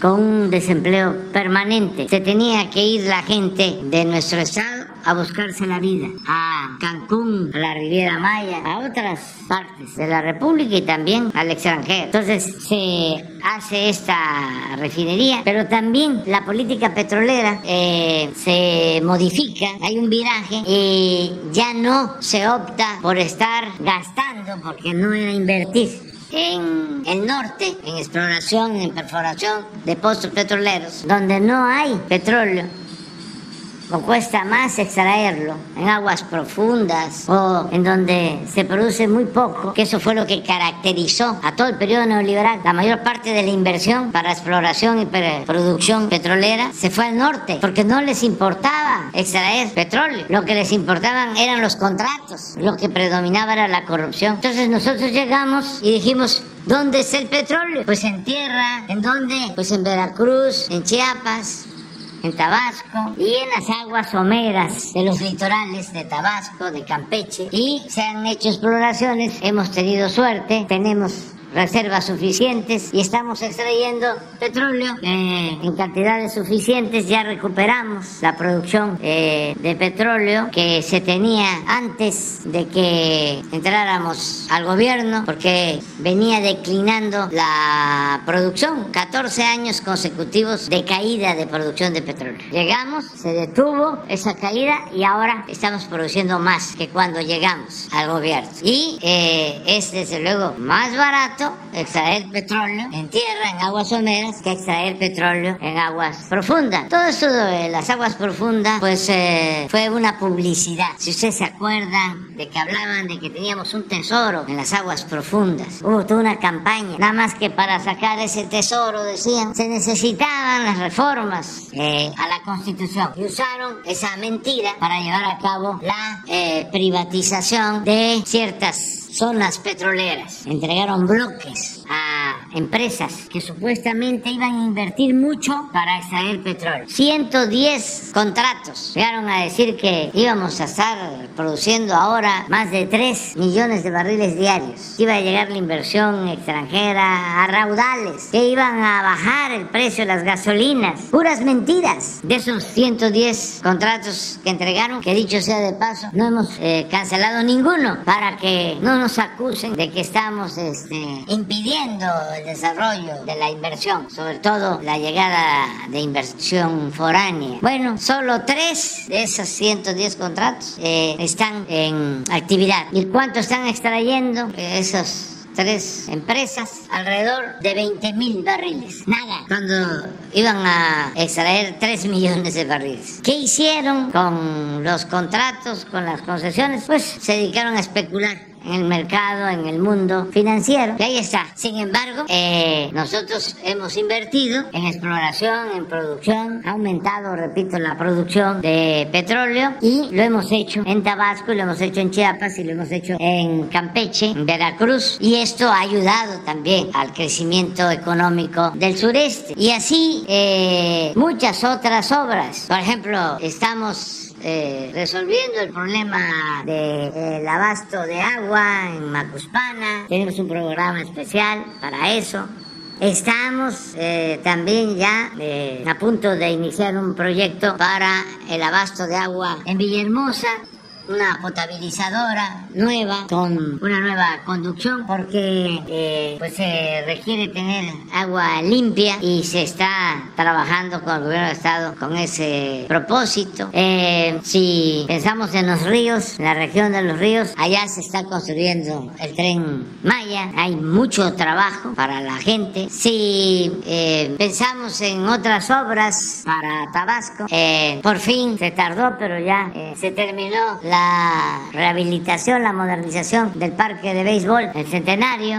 [SPEAKER 1] con un desempleo permanente. Se tenía que ir la gente de nuestro estado a buscarse la vida, a Cancún, a la Riviera Maya, a otras partes de la República y también al extranjero. Entonces se hace esta refinería, pero también la política petrolera eh, se modifica, hay un viraje y ya no se opta por estar gastando porque no era invertir en el norte, en exploración, en perforación de pozos petroleros, donde no hay petróleo, o cuesta más extraerlo en aguas profundas o en donde se produce muy poco, que eso fue lo que caracterizó a todo el periodo neoliberal. La mayor parte de la inversión para exploración y producción petrolera se fue al norte porque no les importaba extraer petróleo. Lo que les importaban eran los contratos. Lo que predominaba era la corrupción. Entonces nosotros llegamos y dijimos, ¿Dónde es el petróleo? Pues en tierra. ¿En dónde? Pues en Veracruz, en Chiapas, en Tabasco y en las aguas someras de los litorales de Tabasco, de Campeche. Y se han hecho exploraciones, hemos tenido suerte, tenemos reservas suficientes y estamos extrayendo petróleo eh, en cantidades suficientes. Ya recuperamos la producción eh, de petróleo que se tenía antes de que entráramos al gobierno porque venía declinando la producción. 14 años consecutivos de caída de producción de petróleo. Llegamos, se detuvo esa caída y ahora estamos produciendo más que cuando llegamos al gobierno. Y eh, es desde luego más barato extraer petróleo en tierra, en aguas someras, que extraer petróleo en aguas profundas. Todo eso de las aguas profundas, pues eh, fue una publicidad. Si ustedes se acuerdan de que hablaban de que teníamos un tesoro en las aguas profundas, hubo toda una campaña, nada más que para sacar ese tesoro, decían, se necesitaban las reformas eh, a la Constitución. Y usaron esa mentira para llevar a cabo la eh, privatización de ciertas zonas petroleras. Entregaron bloques a empresas que supuestamente iban a invertir mucho para extraer petróleo. 110 contratos. Llegaron a decir que íbamos a estar produciendo ahora más de 3 millones de barriles diarios. Iba a llegar la inversión extranjera a raudales. Que iban a bajar el precio de las gasolinas. Puras mentiras. De esos 110 contratos que entregaron, que dicho sea de paso, no hemos eh, cancelado ninguno para que no nos acusen de que estamos este, impidiendo el desarrollo de la inversión, sobre todo la llegada de inversión foránea. Bueno, solo tres de esos 110 contratos eh, están en actividad. ¿Y cuánto están extrayendo esos tres empresas, alrededor de 20 mil barriles. Nada, cuando iban a extraer 3 millones de barriles. ¿Qué hicieron con los contratos, con las concesiones? Pues se dedicaron a especular en el mercado, en el mundo financiero. Y ahí está. Sin embargo, eh, nosotros hemos invertido en exploración, en producción, ha aumentado, repito, la producción de petróleo y lo hemos hecho en Tabasco, y lo hemos hecho en Chiapas y lo hemos hecho en Campeche, en Veracruz. Y esto ha ayudado también al crecimiento económico del sureste. Y así eh, muchas otras obras. Por ejemplo, estamos eh, resolviendo el problema del abasto de agua en Macuspana. Tenemos un programa especial para eso. Estamos eh, también ya eh, a punto de iniciar un proyecto para el abasto de agua en Villahermosa una potabilizadora nueva con una nueva conducción porque eh, pues se requiere tener agua limpia y se está trabajando con el gobierno del estado con ese propósito. Eh, si pensamos en los ríos en la región de los ríos allá se está construyendo el tren Maya. Hay mucho trabajo para la gente. Si eh, pensamos en otras obras para Tabasco por fin se tardó pero ya se terminó la la rehabilitación, la modernización del parque de béisbol, el centenario.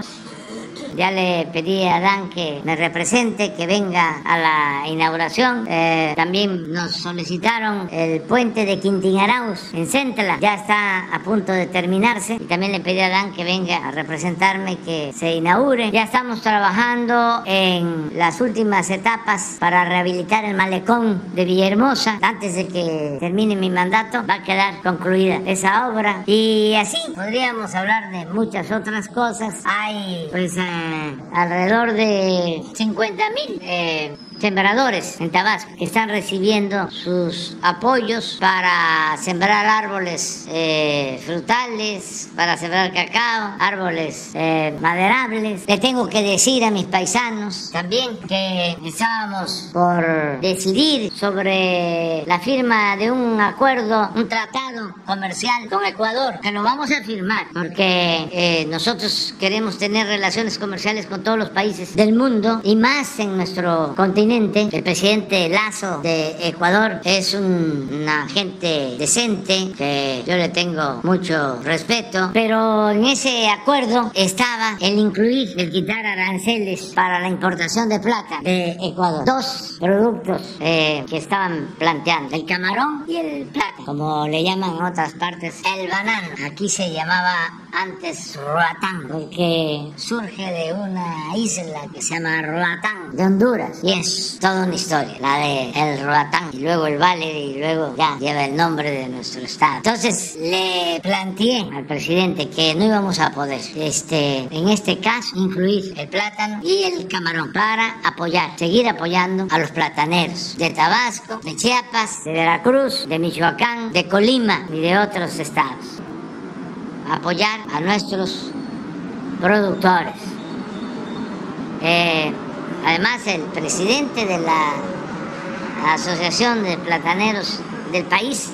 [SPEAKER 1] Ya le pedí a Dan que me represente, que venga a la inauguración. Eh, también nos solicitaron el puente de Quintinaraus en Centla. Ya está a punto de terminarse. Y también le pedí a Dan que venga a representarme, que se inaugure. Ya estamos trabajando en las últimas etapas para rehabilitar el malecón de Villahermosa. Antes de que termine mi mandato, va a quedar concluida esa obra. Y así podríamos hablar de muchas otras cosas. Hay, pues, eh, alrededor de 50 mil eh, sembradores en Tabasco que están recibiendo sus apoyos para sembrar árboles eh, frutales, para sembrar cacao, árboles eh, maderables. Le tengo que decir a mis paisanos también que estábamos por decidir sobre la firma de un acuerdo, un tratado comercial con Ecuador, que lo vamos a firmar porque eh, nosotros queremos tener relaciones comerciales con todos los países del mundo y más en nuestro continente el presidente Lazo de Ecuador es un, una gente decente que yo le tengo mucho respeto, pero en ese acuerdo estaba el incluir, el quitar aranceles para la importación de plata de Ecuador. Dos productos eh, que estaban planteando, el camarón y el plata, como le llaman en otras partes, el banano. Aquí se llamaba antes Roatán, porque surge de una isla que se llama Roatán, de Honduras, y toda una historia, la de el Roatán y luego el Valle y luego ya lleva el nombre de nuestro estado. Entonces le planteé al presidente que no íbamos a poder, este, en este caso, incluir el plátano y el camarón para apoyar, seguir apoyando a los plataneros de Tabasco, de Chiapas, de Veracruz, de Michoacán, de Colima y de otros estados. Apoyar a nuestros productores. Eh, Además, el presidente de la Asociación de Plataneros del país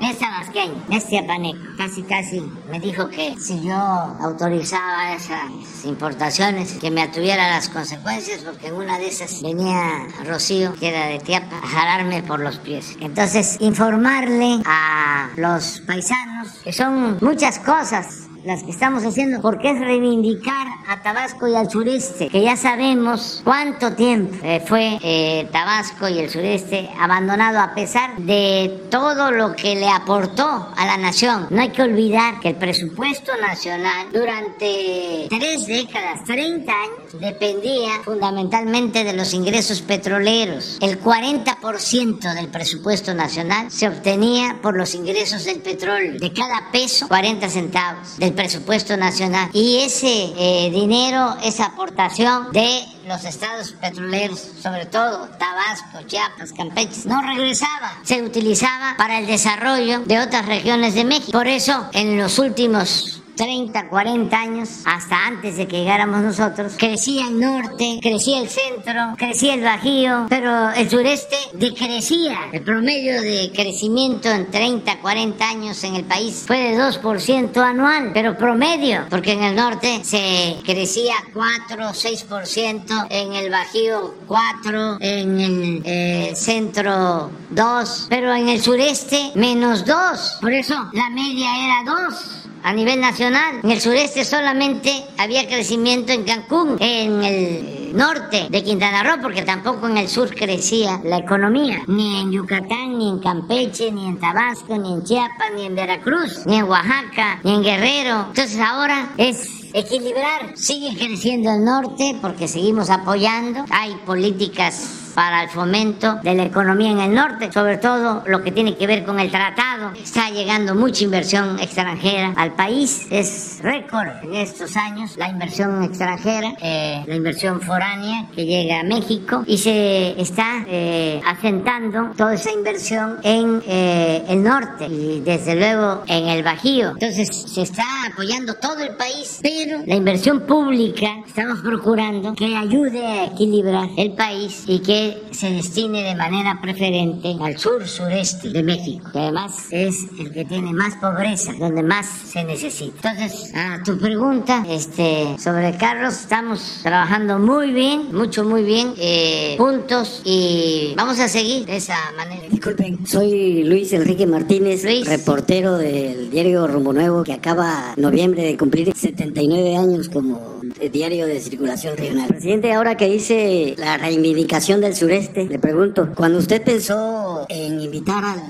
[SPEAKER 1] es tabasqueño, es tiapaneco. Casi, casi me dijo que si yo autorizaba esas importaciones, que me atuviera las consecuencias, porque en una de esas venía Rocío, que era de Tiapa, a jalarme por los pies. Entonces, informarle a los paisanos que son muchas cosas las que estamos haciendo, porque es reivindicar a Tabasco y al sureste, que ya sabemos cuánto tiempo eh, fue eh, Tabasco y el sureste abandonado a pesar de todo lo que le aportó a la nación. No hay que olvidar que el presupuesto nacional durante tres décadas, 30 años, dependía fundamentalmente de los ingresos petroleros. El 40% del presupuesto nacional se obtenía por los ingresos del petróleo. De cada peso, 40 centavos del presupuesto nacional. Y ese eh, dinero, esa aportación de los estados petroleros, sobre todo Tabasco, Chiapas, Campeche, no regresaba, se utilizaba para el desarrollo de otras regiones de México. Por eso, en los últimos 30, 40 años, hasta antes de que llegáramos nosotros, crecía el norte, crecía el centro, crecía el bajío, pero el sureste decrecía. El promedio de crecimiento en 30, 40 años en el país fue de 2% anual, pero promedio, porque en el norte se crecía 4, 6%, en el bajío 4, en el eh, centro 2, pero en el sureste menos 2. Por eso la media era 2 a nivel nacional. En el sureste solamente había crecimiento en Cancún, en el norte de Quintana Roo, porque tampoco en el sur crecía la economía, ni en Yucatán, ni en Campeche, ni en Tabasco, ni en Chiapas, ni en Veracruz, ni en Oaxaca, ni en Guerrero. Entonces ahora es equilibrar. Sigue creciendo el norte porque seguimos apoyando. Hay políticas para el fomento de la economía en el norte, sobre todo lo que tiene que ver con el tratado. Está llegando mucha inversión extranjera al país, es récord en estos años la inversión extranjera, eh, la inversión foránea que llega a México y se está eh, asentando toda esa inversión en eh, el norte y desde luego en el Bajío. Entonces se está apoyando todo el país, pero la inversión pública estamos procurando que ayude a equilibrar el país y que se destine de manera preferente al sur sureste de México, que además es el que tiene más pobreza, donde más se necesita. Entonces, a tu pregunta este, sobre Carlos, estamos trabajando muy bien, mucho, muy bien, eh, juntos y vamos a seguir de esa manera.
[SPEAKER 5] Disculpen, soy Luis Enrique Martínez, reportero del diario Rumbo Nuevo, que acaba noviembre de cumplir 79 años como diario de circulación regional. Presidente, ahora que hice la reivindicación del sureste, le pregunto, cuando usted pensó en invitar al,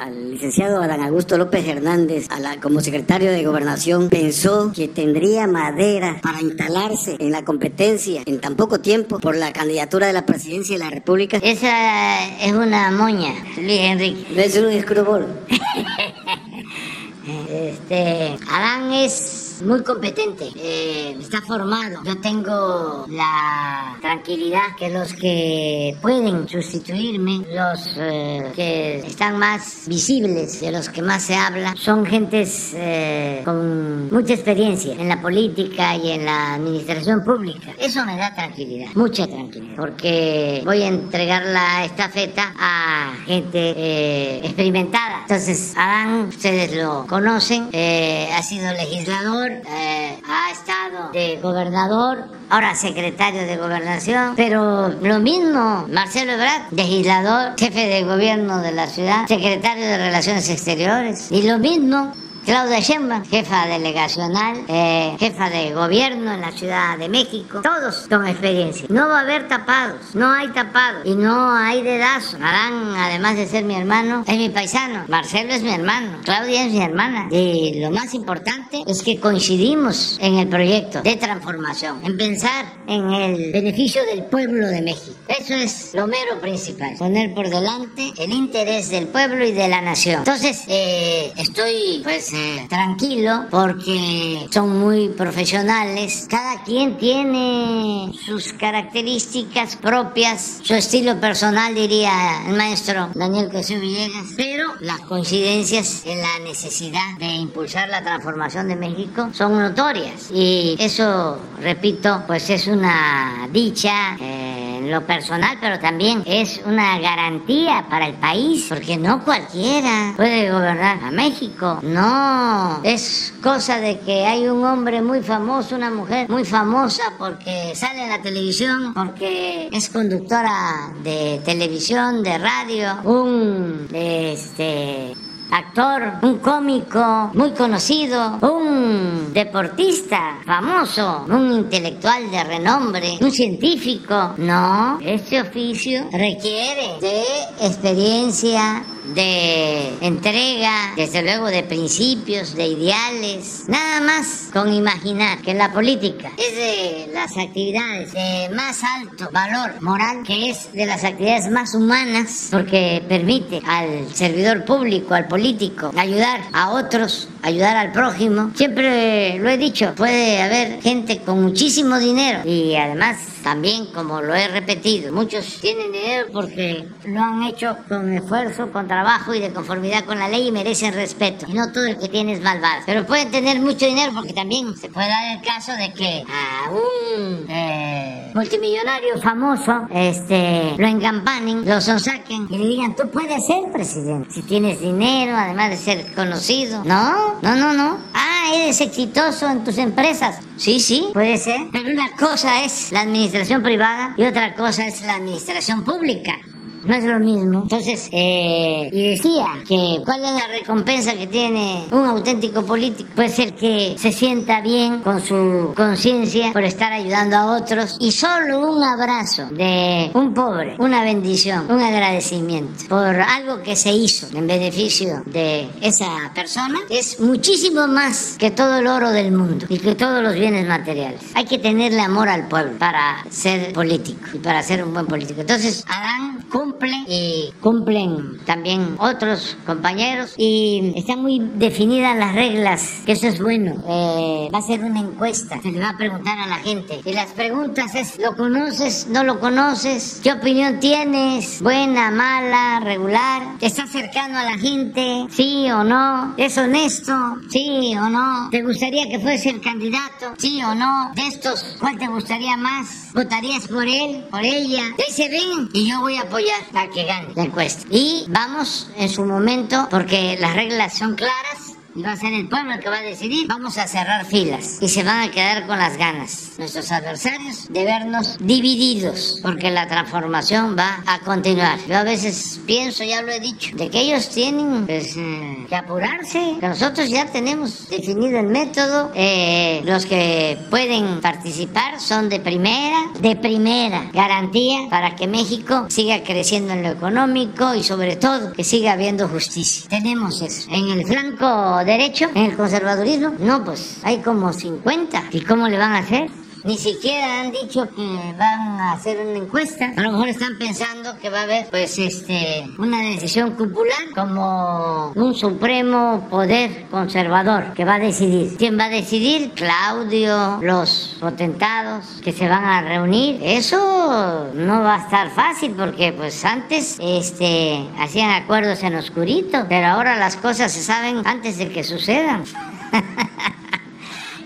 [SPEAKER 5] al licenciado Adán Augusto López Hernández a la, como secretario de Gobernación, pensó que tendría madera para instalarse en la competencia en tan poco tiempo por la candidatura de la presidencia de la República.
[SPEAKER 1] Esa es una moña, Luis Enrique.
[SPEAKER 5] No es un escrúpulo. (laughs)
[SPEAKER 1] este, Adán es muy competente, eh, está formado. Yo tengo la tranquilidad que los que pueden sustituirme, los eh, que están más visibles, de los que más se habla, son gentes eh, con mucha experiencia en la política y en la administración pública. Eso me da tranquilidad, mucha tranquilidad, porque voy a entregar la estafeta a gente experimentada. Entonces, Adán, ustedes lo conocen, ha sido legislador, eh, ha estado de gobernador, ahora secretario de gobernación, pero lo mismo Marcelo Ebrard, legislador, jefe de gobierno de la ciudad, secretario de Relaciones Exteriores, y lo mismo Claudia Sheinbaum, jefa delegacional, eh, jefa de gobierno en la Ciudad de México, todos con experiencia. No va a haber tapados, no hay tapados y no hay dedazo. Adán, además de ser mi hermano, es mi paisano. Marcelo es mi hermano, Claudia es mi hermana. Y lo más importante es que coincidimos en el proyecto de transformación, en pensar en el beneficio del pueblo de México. Eso es lo mero principal, poner por delante el interés del pueblo y de la nación. Entonces, eh, estoy pues tranquilo porque son muy profesionales. Cada quien tiene sus características propias, su estilo personal, diría el maestro Daniel Jesús Villegas. Pero las coincidencias en la necesidad de impulsar la transformación de México son notorias. Y eso, repito, pues es una dicha. Eh, lo personal, pero también es una garantía para el país, porque no cualquiera puede gobernar a México. No, es cosa de que hay un hombre muy famoso, una mujer muy famosa porque sale en la televisión, porque es conductora de televisión, de radio, un este actor, un cómico muy conocido, un deportista famoso, un intelectual de renombre, un científico. No, este oficio requiere de experiencia, de entrega, desde luego de principios, de ideales, nada más con imaginar que la política es de las actividades de más alto valor moral, que es de las actividades más humanas, porque permite al servidor público, al político, ayudar a otros ayudar al prójimo. Siempre lo he dicho, puede haber gente con muchísimo dinero y además también, como lo he repetido, muchos tienen dinero porque lo han hecho con esfuerzo, con trabajo y de conformidad con la ley y merecen respeto. Y no todo el que tiene es malvado. Pero pueden tener mucho dinero porque también se puede dar el caso de que a un eh, multimillonario famoso este, lo encampanen, lo sonsaquen y le digan, tú puedes ser presidente. Si tienes dinero, además de ser conocido. No, no, no, no. Ah, eres exitoso en tus empresas. Sí, sí, puede ser. Pero una cosa es la administración privada y otra cosa es la administración pública no es lo mismo. Entonces, eh, y decía que cuál es la recompensa que tiene un auténtico político, pues el que se sienta bien con su conciencia por estar ayudando a otros y solo un abrazo de un pobre, una bendición, un agradecimiento por algo que se hizo en beneficio de esa persona es muchísimo más que todo el oro del mundo y que todos los bienes materiales. Hay que tenerle amor al pueblo para ser político y para ser un buen político. Entonces, Adán, cumplen y cumplen también otros compañeros y están muy definidas las reglas, que eso es bueno. Eh, va a ser una encuesta, se le va a preguntar a la gente. Y las preguntas es, ¿lo conoces? ¿No lo conoces? ¿Qué opinión tienes? ¿Buena, mala, regular? ¿Estás cercano a la gente? ¿Sí o no? ¿Es honesto? ¿Sí o no? ¿Te gustaría que fuese el candidato? ¿Sí o no? De estos, ¿cuál te gustaría más? ¿Votarías por él? ¿Por ella? Ahí se ven y yo voy a apoyar para que gane la encuesta. Y vamos en su momento, porque las reglas son claras, va a ser el pueblo el que va a decidir, vamos a cerrar filas y se van a quedar con las ganas nuestros adversarios de vernos divididos, porque la transformación va a continuar. Yo a veces pienso, ya lo he dicho, de que ellos tienen pues, eh, que apurarse, que nosotros ya tenemos definido el método, eh, los que pueden participar son de primera, de primera garantía para que México siga creciendo en lo económico y sobre todo que siga habiendo justicia. Tenemos eso. En el flanco derecho en el conservadurismo? No, pues hay como 50. ¿Y cómo le van a hacer? Ni siquiera han dicho que van a hacer una encuesta. A lo mejor están pensando que va a haber, pues, este, una decisión popular como un supremo poder conservador que va a decidir. ¿Quién va a decidir? Claudio, los potentados que se van a reunir. Eso no va a estar fácil porque, pues, antes, este, hacían acuerdos en oscurito, pero ahora las cosas se saben antes de que sucedan. (laughs)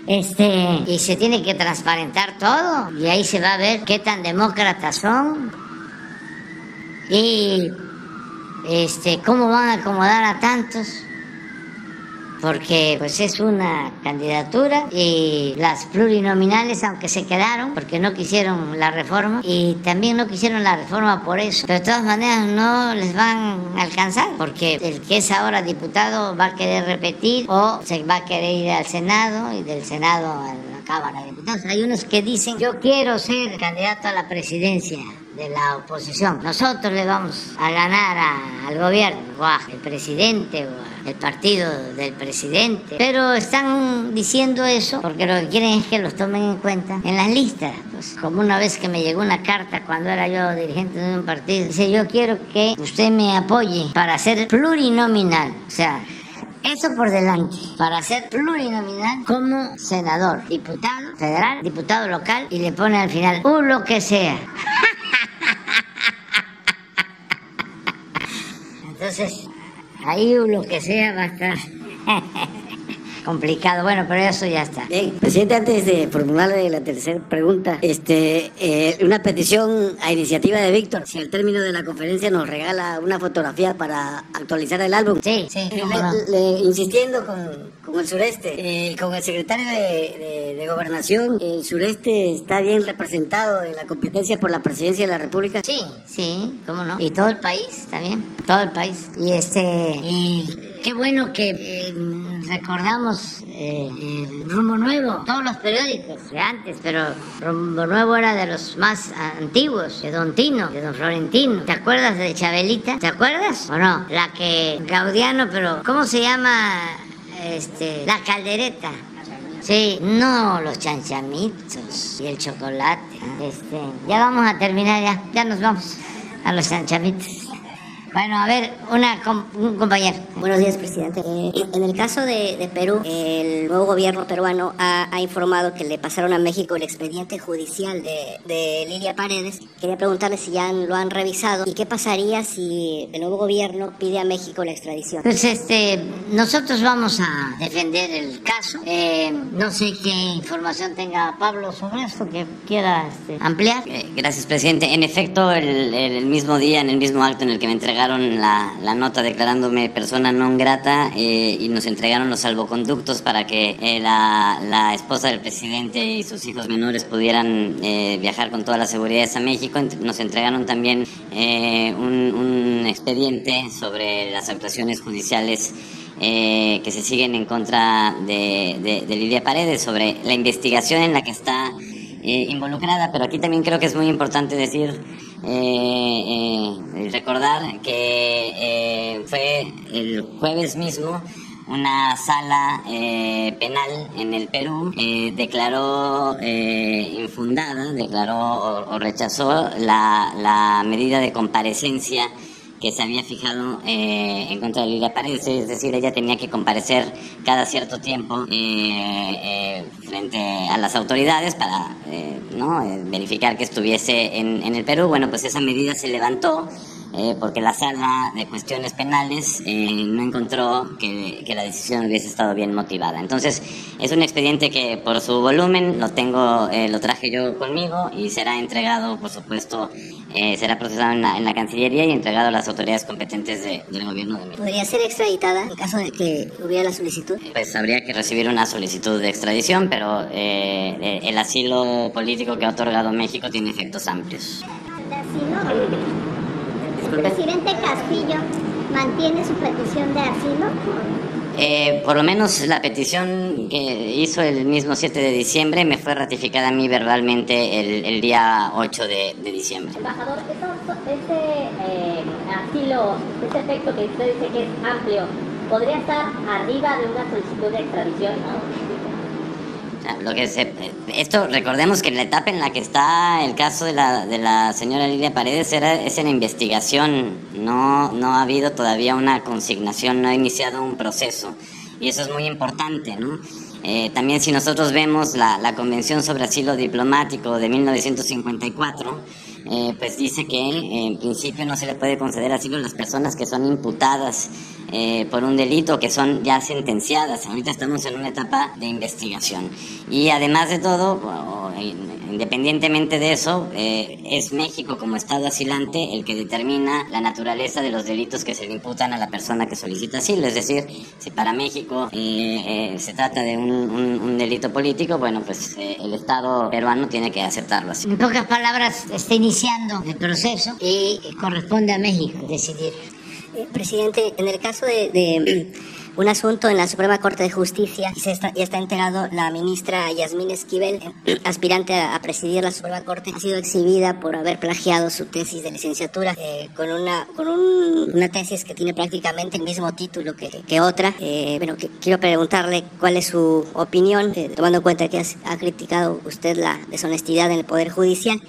[SPEAKER 1] Este, y se tiene que transparentar todo, y ahí se va a ver qué tan demócratas son y este, cómo van a acomodar a tantos porque pues es una candidatura y las plurinominales aunque se quedaron porque no quisieron la reforma y también no quisieron la reforma por eso. Pero de todas maneras no les van a alcanzar porque el que es ahora diputado va a querer repetir o se va a querer ir al Senado y del Senado a la Cámara de Diputados. Hay unos que dicen yo quiero ser candidato a la presidencia de la oposición. Nosotros le vamos a ganar al gobierno, o al presidente, o al partido del presidente. Pero están diciendo eso porque lo que quieren es que los tomen en cuenta en las listas. Pues, como una vez que me llegó una carta cuando era yo dirigente de un partido, dice yo quiero que usted me apoye para ser plurinominal. O sea, eso por delante, para ser plurinominal como senador, diputado federal, diputado local y le pone al final un lo que sea. (laughs) Entonces, ahí lo que sea va a estar (laughs) complicado. Bueno, pero eso ya está.
[SPEAKER 5] Bien, presidente, antes de formularle la tercera pregunta, este, eh, una petición a iniciativa de Víctor. Si al término de la conferencia nos regala una fotografía para actualizar el álbum.
[SPEAKER 1] Sí, sí.
[SPEAKER 5] Eh, le, insistiendo con, con, el sureste, eh, con el secretario de, de, Gobernación, el sureste está bien representado en la competencia por la presidencia de la República.
[SPEAKER 1] Sí, sí, cómo no. Y todo el país, también, todo el país. Y este, y qué bueno que recordamos eh, Rumbo Nuevo, todos los periódicos de antes, pero Rumbo Nuevo era de los más antiguos, de Don Tino, de Don Florentino. ¿Te acuerdas de Chabelita? ¿Te acuerdas o no? La que Gaudiano, pero ¿cómo se llama? Este, la caldereta. Sí, no los chanchamitos y el chocolate. Este, ya vamos a terminar ya, ya nos vamos a los chanchamitos. Bueno, a ver, una un compañero.
[SPEAKER 6] Buenos días, presidente. Eh, en el caso de, Perú, el nuevo gobierno peruano ha, informado que le pasaron a México el expediente judicial de, Lilia Paredes. Quería preguntarle si ya lo han revisado y qué pasaría si el nuevo gobierno pide a México la extradición.
[SPEAKER 1] Pues este, nosotros vamos a defender el caso. Eh, no sé qué información tenga Pablo sobre esto que quiera este, ampliar.
[SPEAKER 3] Eh, gracias, presidente. En efecto, el, el mismo día, en el mismo acto en el que me entregaron la, nota declarándome persona non grata eh, y nos entregaron los salvoconductos para que eh, la, esposa del presidente y sus hijos menores pudieran eh, viajar con todas las seguridades a México. Nos entregaron también un, expediente sobre las actuaciones judiciales que se siguen en contra de, de, Lidia Paredes sobre la investigación en la que está involucrada, pero aquí también creo que es muy importante decir eh, eh, recordar que eh, fue el jueves mismo una sala eh, penal en el Perú declaró infundada, declaró o, rechazó la, la medida de comparecencia que se había fijado eh, en contra de Lilia Paredes, es decir, ella tenía que comparecer cada cierto tiempo eh, eh, frente a las autoridades para ¿no? verificar que estuviese en, en, el Perú. Bueno, pues esa medida se levantó eh, porque la sala de cuestiones penales eh, no encontró que, la decisión hubiese estado bien motivada. Entonces, es un expediente que por su volumen lo tengo, eh, lo traje yo conmigo y será entregado, por supuesto, será procesado en la, Cancillería y entregado a las autoridades competentes del gobierno de México.
[SPEAKER 6] ¿Podría ser extraditada en caso de que hubiera la solicitud?
[SPEAKER 3] Pues habría que recibir una solicitud de extradición, pero el asilo político que ha otorgado México tiene efectos amplios.
[SPEAKER 7] ¿El presidente Castillo mantiene su petición de asilo?
[SPEAKER 3] Eh, por lo menos la petición que hizo el mismo 7 de diciembre me fue ratificada a mí verbalmente el, día 8 de, diciembre.
[SPEAKER 7] Embajador, ese eh, asilo, ese efecto que usted dice que es amplio, ¿podría estar arriba de una solicitud de extradición?
[SPEAKER 3] Lo que esto, recordemos que la etapa en la que está el caso de la, de la señora Lilia Paredes era, es en investigación, no, no ha habido todavía una consignación, no ha iniciado un proceso. Y eso es muy importante, ¿no? Eh, también si nosotros vemos la, la, Convención sobre Asilo Diplomático de 1954, eh, pues dice que en principio no se le puede conceder asilo a las personas que son imputadas eh, por un delito que son ya sentenciadas. Ahorita estamos en una etapa de investigación. Y además de todo, independientemente de eso, eh, es México como Estado asilante el que determina la naturaleza de los delitos que se le imputan a la persona que solicita asilo. Es decir, si para México eh, se trata de un, un, delito político, bueno, pues el Estado peruano tiene que aceptarlo así.
[SPEAKER 1] En pocas palabras, está iniciando el proceso y corresponde a México decidir.
[SPEAKER 6] Presidente, en el caso de, un asunto en la Suprema Corte de Justicia, ya está, ya está enterado la ministra Yasmín Esquivel, aspirante a, presidir la Suprema Corte, ha sido exhibida por haber plagiado su tesis de licenciatura eh, con una con una tesis que tiene prácticamente el mismo título que, que otra. Eh, bueno, que, quiero preguntarle cuál es su opinión, eh, tomando en cuenta que ha criticado usted la deshonestidad en el Poder Judicial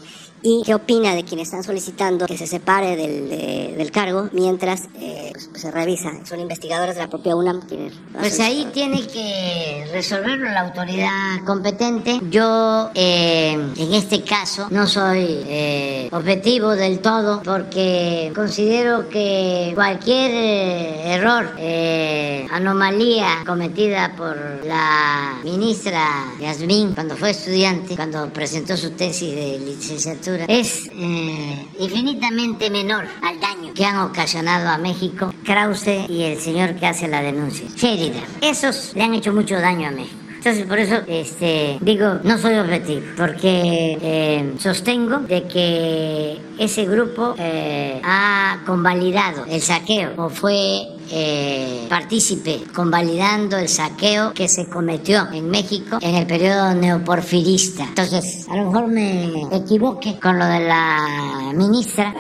[SPEAKER 6] y qué opina de quienes están solicitando que se separe del, del cargo mientras eh, pues, pues, se revisa. Son investigadores de la propia UNAM quienes...
[SPEAKER 1] Pues ahí tiene que resolverlo la autoridad competente. Yo eh, en este caso no soy eh, objetivo del todo porque considero que cualquier error, anomalía cometida por la ministra Yasmín cuando fue estudiante, cuando presentó su tesis de licenciatura, es eh, infinitamente menor al daño que han ocasionado a México Krause y el señor que hace la denuncia, Sheridan. Esos le han hecho mucho daño a México. Entonces, por eso este, digo, no soy objetivo, porque eh, sostengo de que ese grupo eh, ha convalidado el saqueo o fue eh, partícipe convalidando el saqueo que se cometió en México en el periodo neoporfirista. Entonces, a lo mejor me equivoque con lo de la ministra,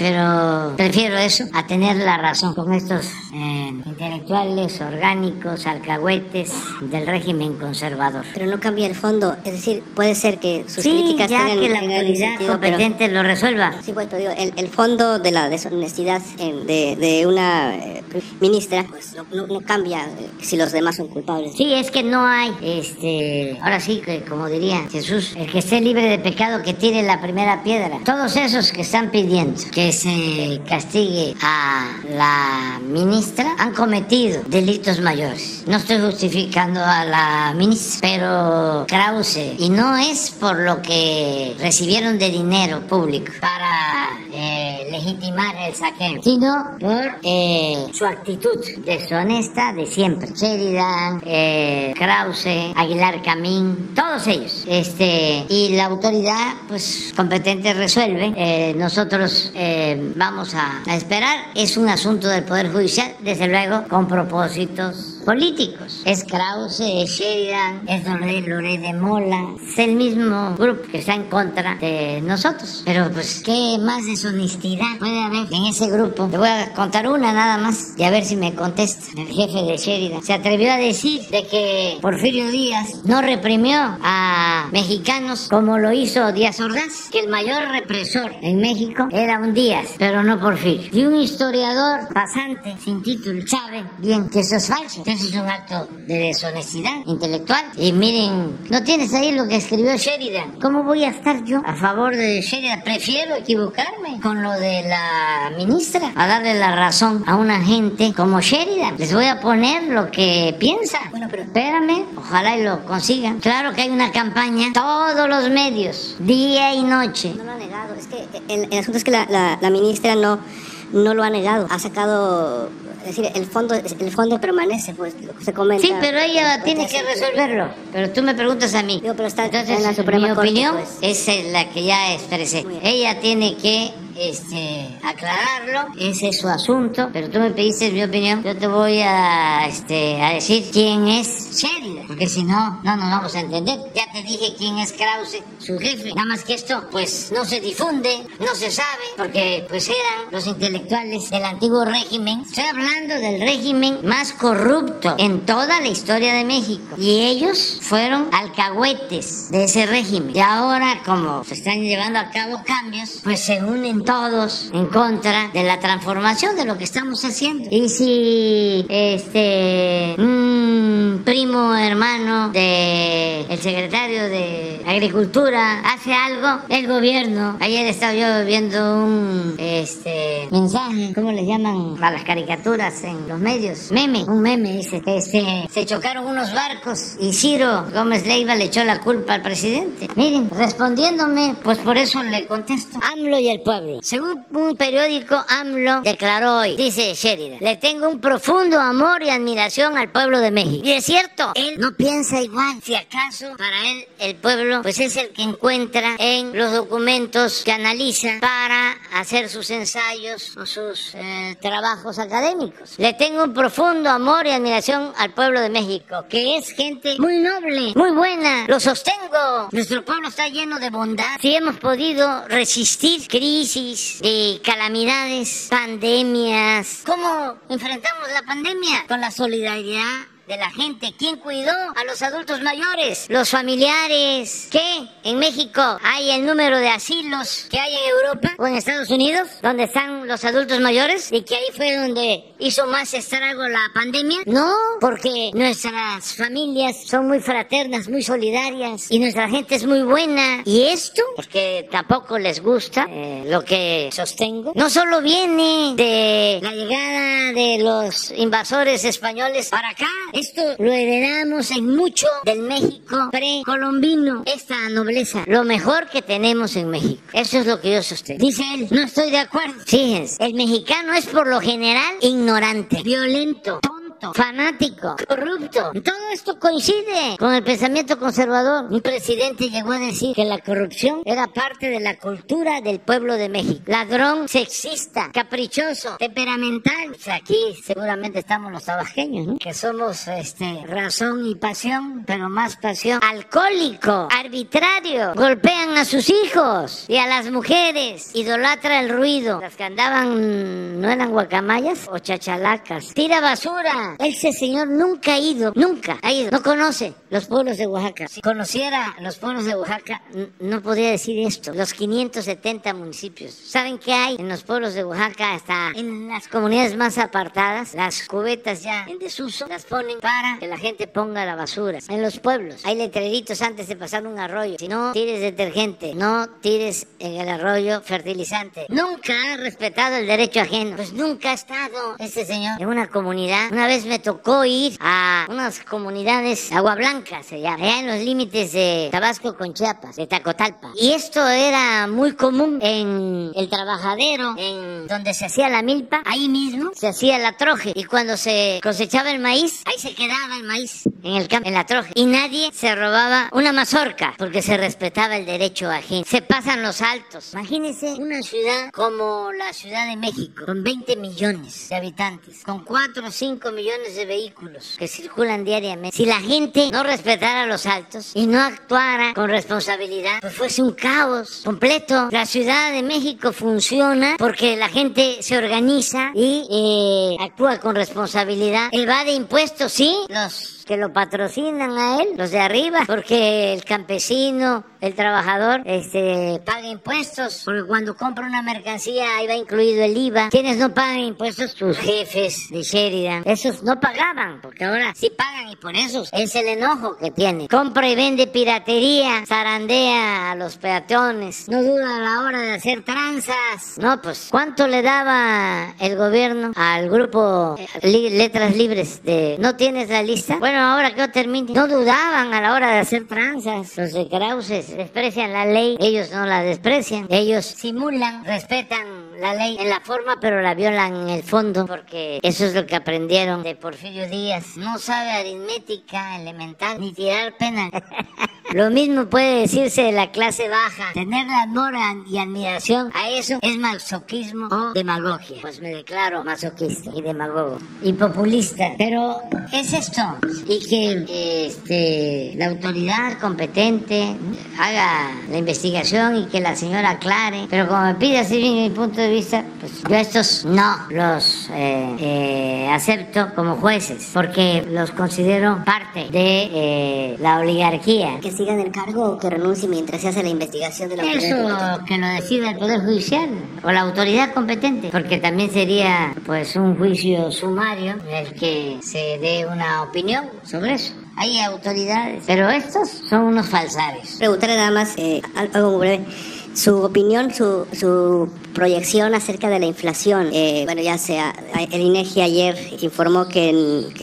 [SPEAKER 1] pero prefiero eso a tener la razón con estos eh, intelectuales orgánicos, alcahuetes del régimen conservador.
[SPEAKER 6] Pero no cambia el fondo, es decir, puede ser que sus
[SPEAKER 1] sí,
[SPEAKER 6] críticas
[SPEAKER 1] ya
[SPEAKER 6] tengan
[SPEAKER 1] que la autoridad
[SPEAKER 6] sentido, pero-
[SPEAKER 1] competente lo resuelva.
[SPEAKER 6] Sí, pero digo, el, el fondo de la deshonestidad eh, de, de una eh, ministra pues no, no- no cambia eh, si los demás son culpables.
[SPEAKER 1] Sí, es que no hay, este, ahora sí que como diría Jesús, el que esté libre de pecado que tire la primera piedra. Todos esos que están pidiendo que se castigue a la ministra han cometido delitos mayores. No estoy justificando a la ministra, pero Krause, y no es por lo que recibieron de dinero público para eh, legitimar el saqueo, sino por eh, su actitud deshonesta de siempre. Sheridan, eh, Krause, Aguilar Camín, todos ellos. Este, y la autoridad, pues, competente resuelve. Eh, nosotros eh, vamos a, esperar. Es un asunto del Poder Judicial, desde luego, con propósitos políticos. Es Krause, es Sheridan, es Loré de Mola, es el mismo grupo que está en contra de nosotros. Pero pues, ¿qué más deshonestidad puede haber en ese grupo? Le voy a contar una nada más y a ver si me contesta. El jefe de Sheridan se atrevió a decir de que Porfirio Díaz no reprimió a mexicanos como lo hizo Díaz Ordaz, que el mayor represor en México era un Díaz, pero no Porfirio. Y un historiador pasante sin título sabe bien que eso es falso, eso es un acto de deshonestidad intelectual. Y miren, ¿no tienes ahí lo que escribió Sheridan? ¿Cómo voy a estar yo a favor de Sheridan? Prefiero equivocarme con lo de la ministra, a darle la razón a una gente como Sheridan. Les voy a poner lo que piensa.
[SPEAKER 6] Bueno, pero-
[SPEAKER 1] Espérame, ojalá y lo consigan. Claro que hay una campaña, todos los medios, día y noche.
[SPEAKER 6] No lo ha negado, es que el, el asunto es que la, la- la ministra no, no lo ha negado, ha sacado, es decir, el fondo, el fondo permanece, pues lo que se comenta.
[SPEAKER 1] Sí, pero ella
[SPEAKER 6] Pues,
[SPEAKER 1] tiene
[SPEAKER 6] ya
[SPEAKER 1] que resolverlo. Pero tú me preguntas a mí.
[SPEAKER 6] Digo, pero está
[SPEAKER 1] Entonces,
[SPEAKER 6] en la Suprema
[SPEAKER 1] mi
[SPEAKER 6] Corte,
[SPEAKER 1] opinión
[SPEAKER 6] pues.
[SPEAKER 1] es la que ya expresé. Ella tiene que este, aclararlo, ese es su asunto, pero tú me pediste mi opinión, yo te voy a, este, a decir quién es Sheridan, porque si no, no nos vamos a entender. Ya te dije quién es Krause, su jefe, nada más que esto, pues no se difunde, no se sabe, porque pues eran los intelectuales del antiguo régimen. Estoy hablando del régimen más corrupto en toda la historia de México. Y ellos fueron alcahuetes de ese régimen. Y ahora, como se están llevando a cabo cambios, pues se unen todos en contra de la transformación de lo que estamos haciendo. Y si este un primo hermano de el secretario de Agricultura hace algo, el gobierno, ayer estaba yo viendo un este mensaje, ¿cómo le llaman a las caricaturas en los medios? Meme, un meme dice se, se chocaron unos barcos y Ciro Gómez Leiva le echó la culpa al presidente. Miren, respondiéndome, pues por eso le contesto. AMLO y el pueblo. Según un periódico, AMLO declaró hoy, dice Sheridan, le tengo un profundo amor y admiración al pueblo de México. Y es cierto, él no piensa igual. Si acaso, para él, el pueblo, pues es el que encuentra en los documentos que analiza para hacer sus ensayos o sus eh, trabajos académicos. Le tengo un profundo amor y admiración al pueblo de México, que es gente muy noble, muy buena. Lo sostengo. Nuestro pueblo está lleno de bondad. Si hemos podido resistir crisis y calamidades, pandemias. ¿Cómo enfrentamos la pandemia? Con la solidaridad de la gente. ¿Quién cuidó a los adultos mayores? Los familiares. ¿Qué? En México hay el número de asilos que hay en Europa o en Estados Unidos, donde están los adultos mayores y que ahí fue donde hizo más estrago la pandemia. No, porque nuestras familias son muy fraternas, muy solidarias y nuestra gente es muy buena. Y esto, porque tampoco les gusta eh, lo que sostengo, no solo viene de la llegada de los invasores españoles para acá, esto lo heredamos en mucho del México precolombino, esta nobleza, lo mejor que tenemos en México. Eso es lo que yo sostengo. Dice él, no estoy de acuerdo. Fíjense, el mexicano es por lo general ignorante, violento, fanático, corrupto. Todo esto coincide con el pensamiento conservador. Un presidente llegó a decir que la corrupción era parte de la cultura del pueblo de México. Ladrón, sexista, caprichoso, temperamental. aquí seguramente estamos los tabajeños, que somos este, razón y pasión, pero más pasión. Alcohólico, arbitrario, golpean a sus hijos y a las mujeres, idolatra el ruido. Las que andaban no eran guacamayas o chachalacas. Tira basura. Ese señor nunca ha ido, nunca ha ido. No conoce los pueblos de Oaxaca. Si conociera los pueblos de Oaxaca, no podría decir esto. Los 570 municipios. ¿Saben qué hay en los pueblos de Oaxaca? Hasta en las comunidades más apartadas, las cubetas ya en desuso las ponen para que la gente ponga la basura. En los pueblos hay letreritos antes de pasar un arroyo. Si no tires detergente, no tires en el arroyo fertilizante. Nunca ha respetado el derecho ajeno. Pues nunca ha estado este señor en una comunidad. Una vez me tocó ir a unas comunidades, Agua Blanca se llama, allá en los límites de Tabasco con Chiapas, de Tacotalpa. Y esto era muy común en el trabajadero, en donde se hacía la milpa, ahí mismo se hacía la troje. Y cuando se cosechaba el maíz, ahí se quedaba el maíz en el campo, en la troje. Y nadie se robaba una mazorca porque se respetaba el derecho ajeno. Se pasan los altos. Imagínense una ciudad como la Ciudad de México, con 20 millones de habitantes, con 4 o 5 millones de vehículos que circulan diariamente. Si la gente no respetara los altos y no actuara con responsabilidad, pues fuese un caos completo. La Ciudad de México funciona porque la gente se organiza y eh, actúa con responsabilidad. Evade impuestos, sí, los que lo patrocinan a él, los de arriba, porque el campesino, el trabajador, este, paga impuestos, porque cuando compra una mercancía ahí va incluido el IVA. Quienes no pagan impuestos, sus jefes de Sheridan, esos no pagaban, porque ahora sí pagan y por eso es el enojo que tiene. Compra y vende piratería, zarandea a los peatones, no duda a la hora de hacer tranzas. No, pues, ¿cuánto le daba el gobierno al grupo eh, Letras Libres de ¿No tienes la lista? Bueno, ahora que termine, no dudaban a la hora de hacer tranzas. Los de Krauses desprecian la ley, ellos no la desprecian. Ellos simulan, respetan la ley en la forma, pero la violan en el fondo, porque eso es lo que aprendieron de Porfirio Díaz. No sabe aritmética elemental ni tirar pena. (laughs) Lo mismo puede decirse de la clase baja. Tener amor y admiración a eso es masoquismo o demagogia. Pues me declaro masoquista y demagogo y populista. Pero es esto. Y que este, la autoridad competente haga la investigación y que la señora aclare. Pero como me pide así mi punto de vista, pues yo estos no los eh, eh, acepto como jueces porque los considero parte de eh, la oligarquía
[SPEAKER 6] siga en el cargo o que renuncie mientras se hace la investigación de la
[SPEAKER 1] Eso que lo decida el Poder Judicial o la autoridad competente, porque también sería pues un juicio sumario en el que se dé una opinión sobre eso. Hay autoridades, pero estos son unos falsarios.
[SPEAKER 6] Preguntarle nada más eh, algo breve su opinión, su, su proyección acerca de la inflación. Eh, bueno, ya sea, el INEGI ayer informó que,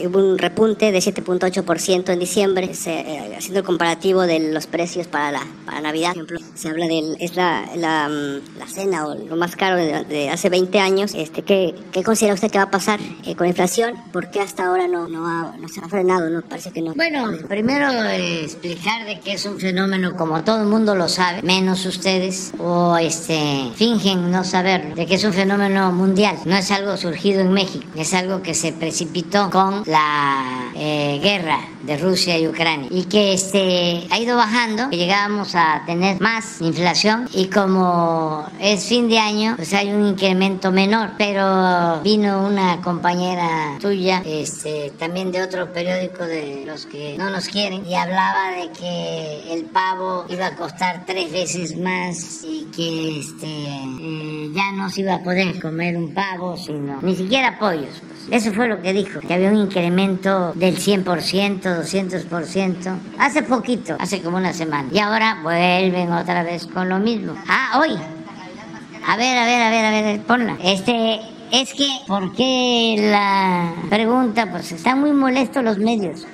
[SPEAKER 6] hubo un repunte de 7.8% en diciembre, eh, haciendo el comparativo de los precios para la para Navidad. Por ejemplo, se habla de es la, la, la, cena o lo más caro de, hace 20 años. Este, ¿qué, ¿Qué, considera usted que va a pasar eh, con la inflación? ¿Por qué hasta ahora no, no, no se ha frenado? No parece que no.
[SPEAKER 1] Bueno, primero explicar de que es un fenómeno como todo el mundo lo sabe, menos ustedes, o este fingen no saberlo, de que es un fenómeno mundial, no es algo surgido en México, es algo que se precipitó con la eh, guerra de Rusia y Ucrania y que este ha ido bajando, que llegábamos a tener más inflación y como es fin de año, pues hay un incremento menor, pero vino una compañera tuya, este, también de otro periódico de los que no nos quieren y hablaba de que el pavo iba a costar tres veces más y que este eh, ya no se iba a poder comer un pavo, sino ni siquiera pollos. Pues. Eso fue lo que dijo, que había un incremento del 100%, 200%, hace poquito, hace como una semana. Y ahora vuelven otra vez con lo mismo. Ah, hoy. A ver, a ver, a ver, a ver, ponla. Este, es que, ¿por qué la pregunta? Pues están muy molestos los medios.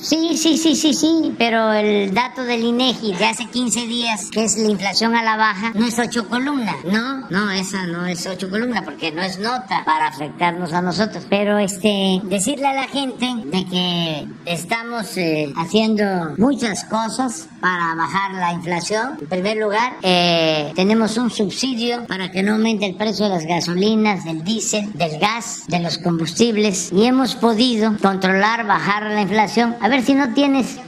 [SPEAKER 1] Sí, sí, sí, sí, sí, pero el dato del INEGI de hace 15 días, que es la inflación a la baja, no es ocho columnas. No, no, esa no es ocho columnas porque no es nota para afectarnos a nosotros. Pero este, decirle a la gente de que estamos eh, haciendo muchas cosas para bajar la inflación. En primer lugar, eh, tenemos un subsidio para que no aumente el precio de las gasolinas, del diésel, del gas, de los combustibles y hemos podido controlar, bajar la inflación. A ver si no tienes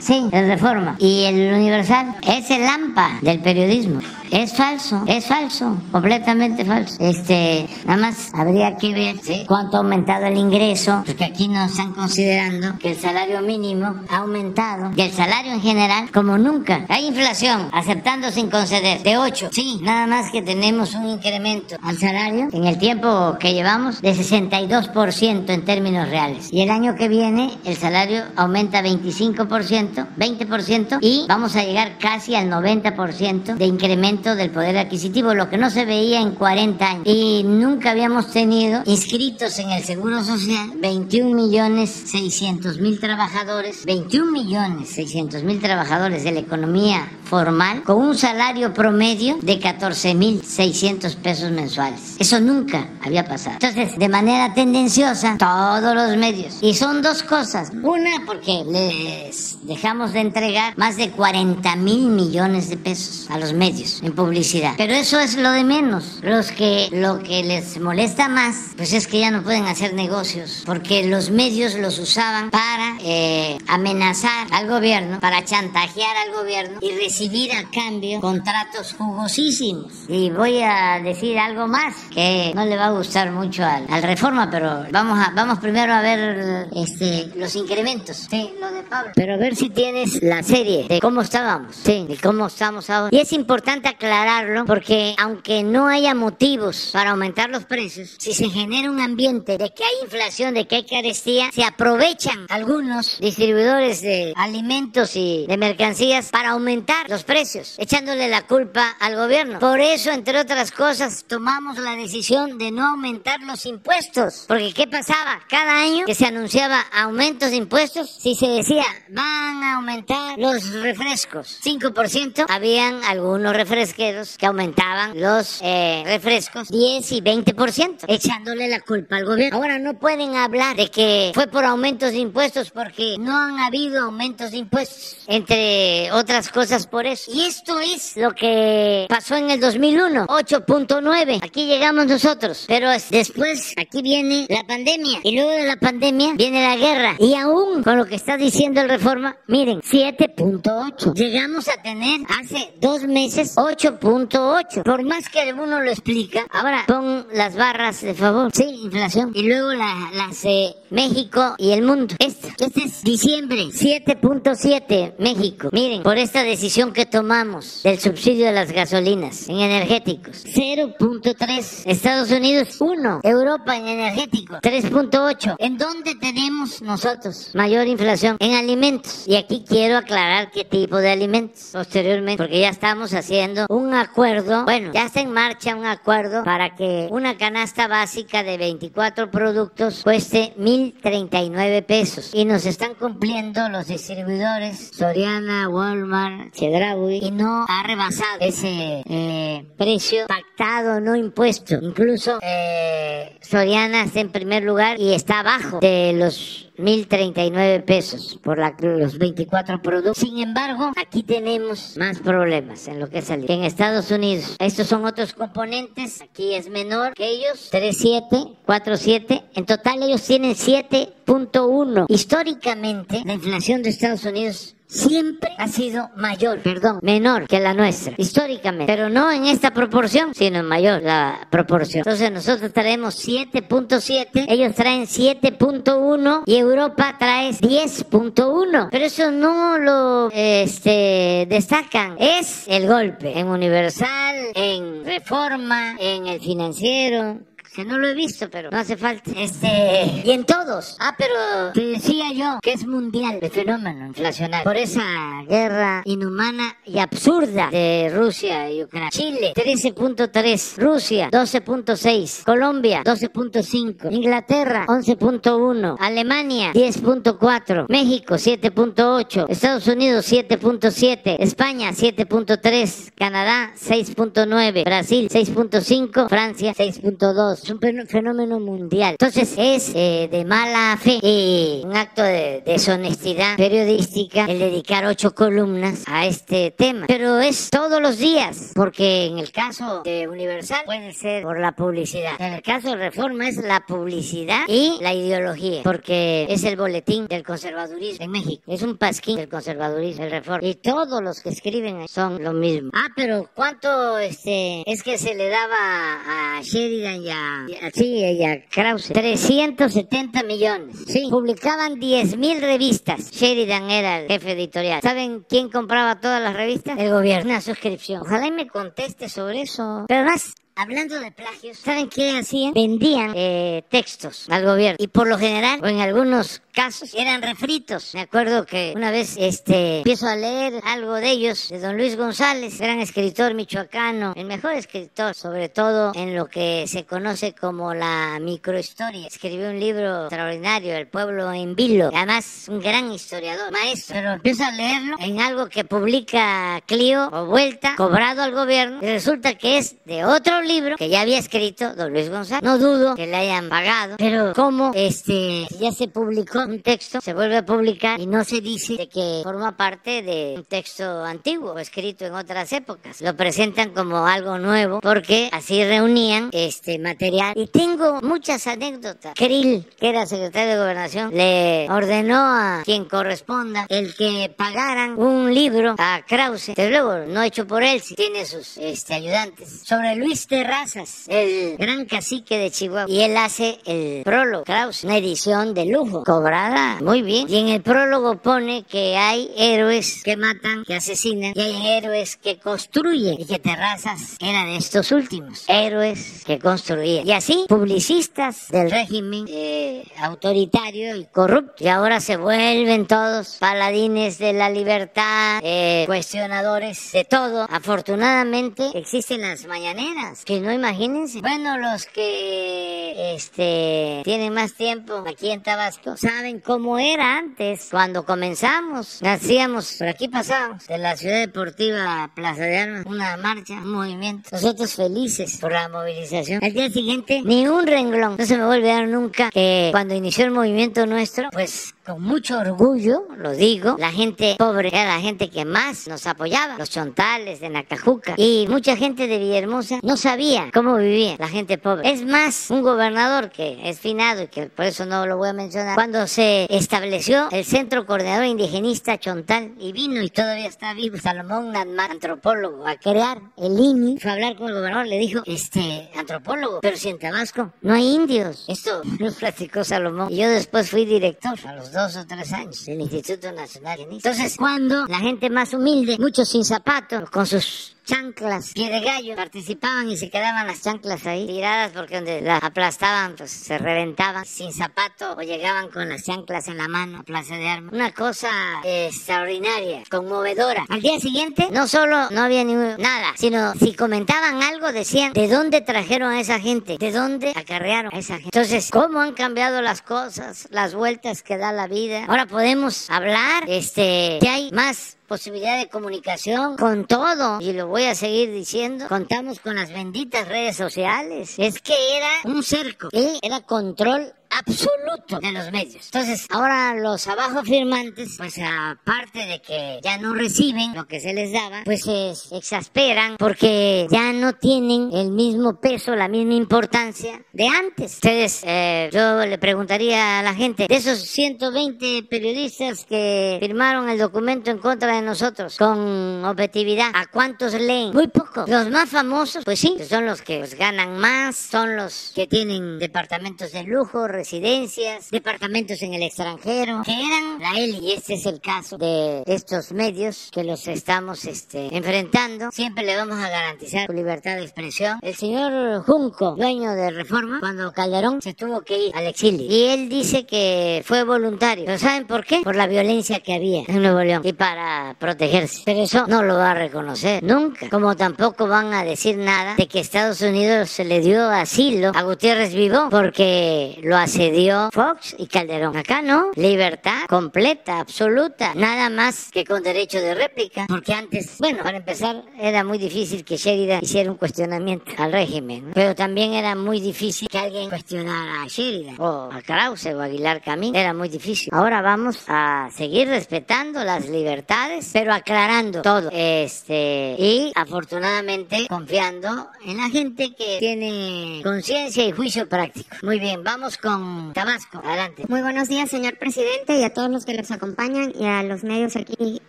[SPEAKER 1] Sí, el Reforma. Y el Universal es el AMPA del periodismo. Es falso, es falso, completamente falso. Este, nada más habría que ver cuánto ha aumentado el ingreso, porque aquí nos están considerando que el salario mínimo ha aumentado, y el salario en general, como nunca. Hay inflación, aceptando sin conceder, de 8. Sí, nada más que tenemos un incremento al salario en el tiempo que llevamos de 62% en términos reales. Y el año que viene el salario aumenta 25%, 20% y vamos a llegar casi al 90% de incremento del poder adquisitivo, lo que no se veía en 40 años. Y nunca habíamos tenido inscritos en el Seguro Social 21 millones 600 mil trabajadores, 21 millones 600 mil trabajadores de la economía formal con un salario promedio de 14 mil 600 pesos mensuales. Eso nunca había pasado. Entonces, de manera tendenciosa, todos los medios. Y son dos cosas. Una, porque les dejamos de entregar más de 40 mil millones de pesos a los medios publicidad. Pero eso es lo de menos. Los que lo que les molesta más, pues es que ya no pueden hacer negocios, porque los medios los usaban para eh, amenazar al gobierno, para chantajear al gobierno y recibir a cambio contratos jugosísimos. Y voy a decir algo más que no le va a gustar mucho al, al Reforma, pero vamos a vamos primero a ver este los incrementos. Sí, lo de Pablo. Pero a ver si tienes la serie de cómo estábamos. Sí, de cómo estamos ahora. Y es importante aclararlo porque aunque no haya motivos para aumentar los precios, si se genera un ambiente de que hay inflación, de que hay carestía, se aprovechan algunos distribuidores de alimentos y de mercancías para aumentar los precios, echándole la culpa al gobierno. Por eso, entre otras cosas, tomamos la decisión de no aumentar los impuestos. Porque ¿qué pasaba? Cada año que se anunciaba aumentos de impuestos, si se decía van a aumentar los refrescos 5%, habían algunos refrescos que aumentaban los eh, refrescos 10 y 20%, echándole la culpa al gobierno. Ahora no pueden hablar de que fue por aumentos de impuestos porque no han habido aumentos de impuestos, entre otras cosas por eso. Y esto es lo que pasó en el 2001, 8.9. Aquí llegamos nosotros, pero después aquí viene la pandemia y luego de la pandemia viene la guerra. Y aún con lo que está diciendo el reforma, miren, 7.8. Llegamos a tener hace dos meses 8 8.8. Por más que uno lo explica, ahora pon las barras de favor. Sí, inflación. Y luego la, las de México y el mundo. Esta, este es diciembre, 7.7 México. Miren, por esta decisión que tomamos del subsidio de las gasolinas en energéticos. 0.3 Estados Unidos, 1. Europa en energéticos, 3.8. ¿En dónde tenemos nosotros mayor inflación? En alimentos. Y aquí quiero aclarar qué tipo de alimentos posteriormente, porque ya estamos haciendo un acuerdo, bueno, ya está en marcha un acuerdo para que una canasta básica de 24 productos cueste 1.039 pesos. Y nos están cumpliendo los distribuidores Soriana, Walmart, Chedraui y no ha rebasado ese eh, precio pactado, no impuesto. Incluso eh, Soriana está en primer lugar y está abajo de los 1.039 pesos por los 24 productos. Sin embargo, aquí tenemos más problemas en lo que salió. En Estados Unidos, estos son otros componentes. Aquí es menor que ellos, 3.7, 4.7. En total ellos tienen 7.1. Históricamente, la inflación de Estados Unidos siempre ha sido mayor, perdón, menor que la nuestra, históricamente, pero no en esta proporción, sino en mayor la proporción. Entonces nosotros traemos 7.7, ellos traen 7.1 y Europa trae 10.1, pero eso no lo este, destacan, es el golpe en Universal, en Reforma, en el financiero, que no lo he visto, pero no hace falta. Este, y en todos. Ah, pero te decía yo que es mundial el fenómeno inflacionario por esa guerra inhumana y absurda de Rusia y Ucrania. Chile, 13.3, Rusia, 12.6, Colombia, 12.5, Inglaterra, 11.1, Alemania, 10.4, México, 7.8, Estados Unidos, 7.7, España, 7.3, Canadá, 6.9, Brasil, 6.5, Francia, 6.2. Es un fenómeno mundial. Entonces es eh, de mala fe y un acto de deshonestidad periodística el dedicar ocho columnas a este tema. Pero es todos los días, porque en el caso de Universal puede ser por la publicidad. En el caso de Reforma es la publicidad y la ideología, porque es el boletín del conservadurismo en México. Es un pasquín del conservadurismo, el Reforma. Y todos los que escriben son lo mismo. Ah, pero ¿cuánto este es que se le daba a Sheridan y a, sí, a Krause? 370 millones. Sí, publicaban 10 mil revistas. Sheridan era el jefe editorial. ¿Saben quién compraba todas las revistas? El gobierno. Una suscripción. Ojalá y me conteste sobre eso. Pero más, Hablando de plagios, ¿saben qué hacían? Vendían eh, textos al gobierno y por lo general, o en algunos casos, eran refritos. Me acuerdo que una vez este, empiezo a leer algo de ellos, de don Luis González, gran escritor michoacano, el mejor escritor, sobre todo en lo que se conoce como la microhistoria. Escribió un libro extraordinario, El pueblo en vilo, además un gran historiador, maestro. Pero empiezo a leerlo en algo que publica Clio o Vuelta, cobrado al gobierno, y resulta que es de otro libro que ya había escrito don Luis González. No dudo que le hayan pagado, pero como este ya se publicó un texto, se vuelve a publicar y no se dice de que forma parte de un texto antiguo escrito en otras épocas. Lo presentan como algo nuevo porque así reunían este material. Y tengo muchas anécdotas. Krill, que era secretario de gobernación, le ordenó a quien corresponda el que pagaran un libro a Krause, desde luego no hecho por él, si tiene sus este, ayudantes, sobre Luis Terrazas, el gran cacique de Chihuahua. Y él hace el prólogo, Krause, una edición de lujo, cobrada muy bien. Y en el prólogo pone que hay héroes que matan, que asesinan, y hay héroes que construyen. Y que Terrazas era de estos últimos, héroes que construían. Y así, publicistas del régimen eh, autoritario y corrupto. Y ahora se vuelven todos paladines de la libertad, eh, cuestionadores de todo. Afortunadamente existen las mañaneras que no imagínense. Bueno, los que este tienen más tiempo aquí en Tabasco saben cómo era antes cuando comenzamos. Hacíamos, por aquí pasábamos de la ciudad deportiva Plaza de Armas, una marcha, un movimiento. Nosotros felices por la movilización. Al día siguiente, ni un renglón. No se me va a olvidar nunca que cuando inició el movimiento nuestro, pues con mucho orgullo, lo digo, la gente pobre era la gente que más nos apoyaba, los chontales de Nacajuca y mucha gente de Villahermosa no sabía cómo vivía la gente pobre. Es más, un gobernador que es finado y que por eso no lo voy a mencionar, cuando se estableció el Centro Coordinador Indigenista Chontal y vino y todavía está vivo Salomón Nadman, antropólogo, a crear el INI, fue a hablar con el gobernador, le dijo, este, antropólogo, pero si en Tabasco no hay indios. Esto (laughs) lo platicó Salomón y yo después fui director a los dos o tres años del Instituto Nacional. Entonces, cuando la gente más humilde, muchos sin zapatos, con sus chanclas, pie de gallo, participaban y se quedaban las chanclas ahí tiradas porque donde las aplastaban pues se reventaban sin zapato o llegaban con las chanclas en la mano a Plaza de Armas. Una cosa extraordinaria, conmovedora. Al día siguiente no solo no había ni nada, sino si comentaban algo decían de dónde trajeron a esa gente, de dónde acarrearon a esa gente. Entonces, ¿cómo han cambiado las cosas, las vueltas que da la vida? Ahora podemos hablar, este, ya hay más posibilidad de comunicación con todo. Y lo voy a seguir diciendo. Contamos con las benditas redes sociales. Es que era un cerco. Y era control absoluto de los medios. Entonces, ahora los abajo firmantes, pues aparte de que ya no reciben lo que se les daba, pues se exasperan porque ya no tienen el mismo peso, la misma importancia de antes. Entonces, eh, yo le preguntaría a la gente, de esos 120 periodistas que firmaron el documento en contra de nosotros con objetividad, ¿a cuántos leen? Muy pocos. Los más famosos, pues sí, son los que ganan más, son los que tienen departamentos de lujo, residencias, departamentos en el extranjero, que eran la élite. Y este es el caso de estos medios que los estamos este, enfrentando. Siempre le vamos a garantizar su libertad de expresión. El señor Junco, dueño de Reforma, cuando Calderón se tuvo que ir al exilio. Y él dice que fue voluntario. ¿Pero saben por qué? Por la violencia que había en Nuevo León y para protegerse. Pero eso no lo va a reconocer nunca. Como tampoco van a decir nada de que Estados Unidos se le dio asilo a Gutiérrez Vivo porque lo asedió Fox y Calderón. Acá no. Libertad completa, absoluta. Nada más que con derecho de réplica. Porque antes, bueno, para empezar, era muy difícil que Sheridan hiciera un cuestionamiento al régimen. Pero también era muy difícil que alguien cuestionara a Sheridan o a Krause o a Aguilar Camín. Era muy difícil. Ahora vamos a seguir respetando las libertades, pero aclarando todo. Este, y afortunadamente confiando en la gente que tiene conciencia y juicio práctico. Muy bien, vamos con Tabasco. Adelante.
[SPEAKER 8] Muy buenos días, señor presidente, y a todos los que los acompañan y a los medios aquí,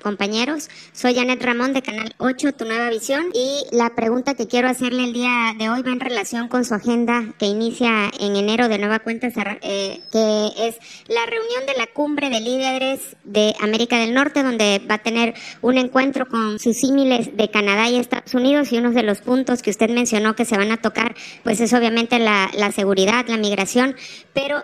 [SPEAKER 8] compañeros. Soy Janet Ramón de Canal 8, Tu Nueva Visión, y la pregunta que quiero hacerle el día de hoy va en relación con su agenda que inicia en enero de nueva cuenta, eh, que es la reunión de la cumbre de líderes de América del Norte, donde va a tener un encuentro con sus símiles de Canadá y Estados Unidos, y uno de los puntos que usted mencionó que se van a tocar, pues es obviamente la, seguridad, la migración,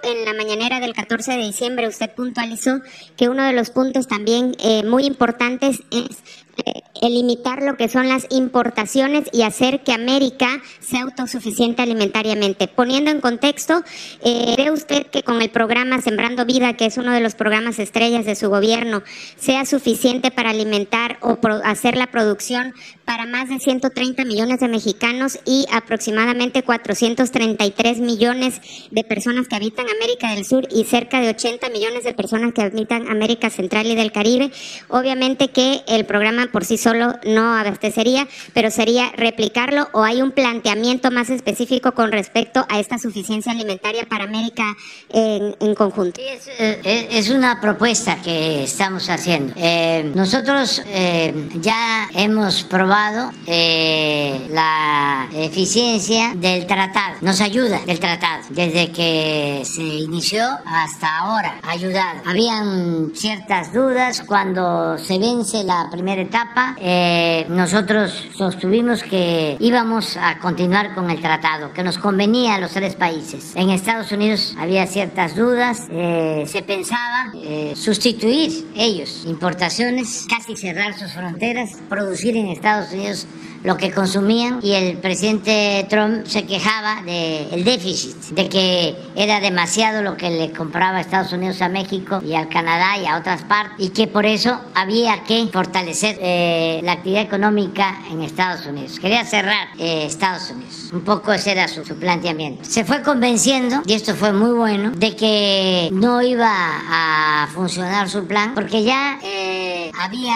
[SPEAKER 8] en la mañanera del 14 de diciembre usted puntualizó que uno de los puntos también eh, muy importantes es eh, limitar lo que son las importaciones y hacer que América sea autosuficiente alimentariamente. Poniendo en contexto, eh, ¿cree usted que con el programa Sembrando Vida, que es uno de los programas estrellas de su gobierno, sea suficiente para alimentar o hacer la producción para más de 130 millones de mexicanos y aproximadamente 433 millones de personas que habitan América del Sur y cerca de 80 millones de personas que habitan América Central y del Caribe? Obviamente que el programa por sí solo no abastecería, pero sería replicarlo o hay un planteamiento más específico con respecto a esta suficiencia alimentaria para América en, conjunto.
[SPEAKER 1] Eh, es, una propuesta que estamos haciendo. Eh, nosotros eh, ya hemos probado la eficiencia del tratado, nos ayuda el tratado, desde que se inició hasta ahora, ayudado. Habían ciertas dudas cuando se vence la primera etapa eh, nosotros sostuvimos que íbamos a continuar con el tratado, que nos convenía a los tres países. En Estados Unidos había ciertas dudas, eh, se pensaba eh, sustituir ellos importaciones, casi cerrar sus fronteras, producir en Estados Unidos lo que consumían y el presidente Trump se quejaba del déficit, de que era demasiado lo que le compraba a Estados Unidos a México y al Canadá y a otras partes y que por eso había que fortalecer eh, la actividad económica en Estados Unidos. Quería cerrar eh, Estados Unidos. Un poco ese era su, planteamiento. Se fue convenciendo, y esto fue muy bueno, de que no iba a funcionar su plan porque ya eh, había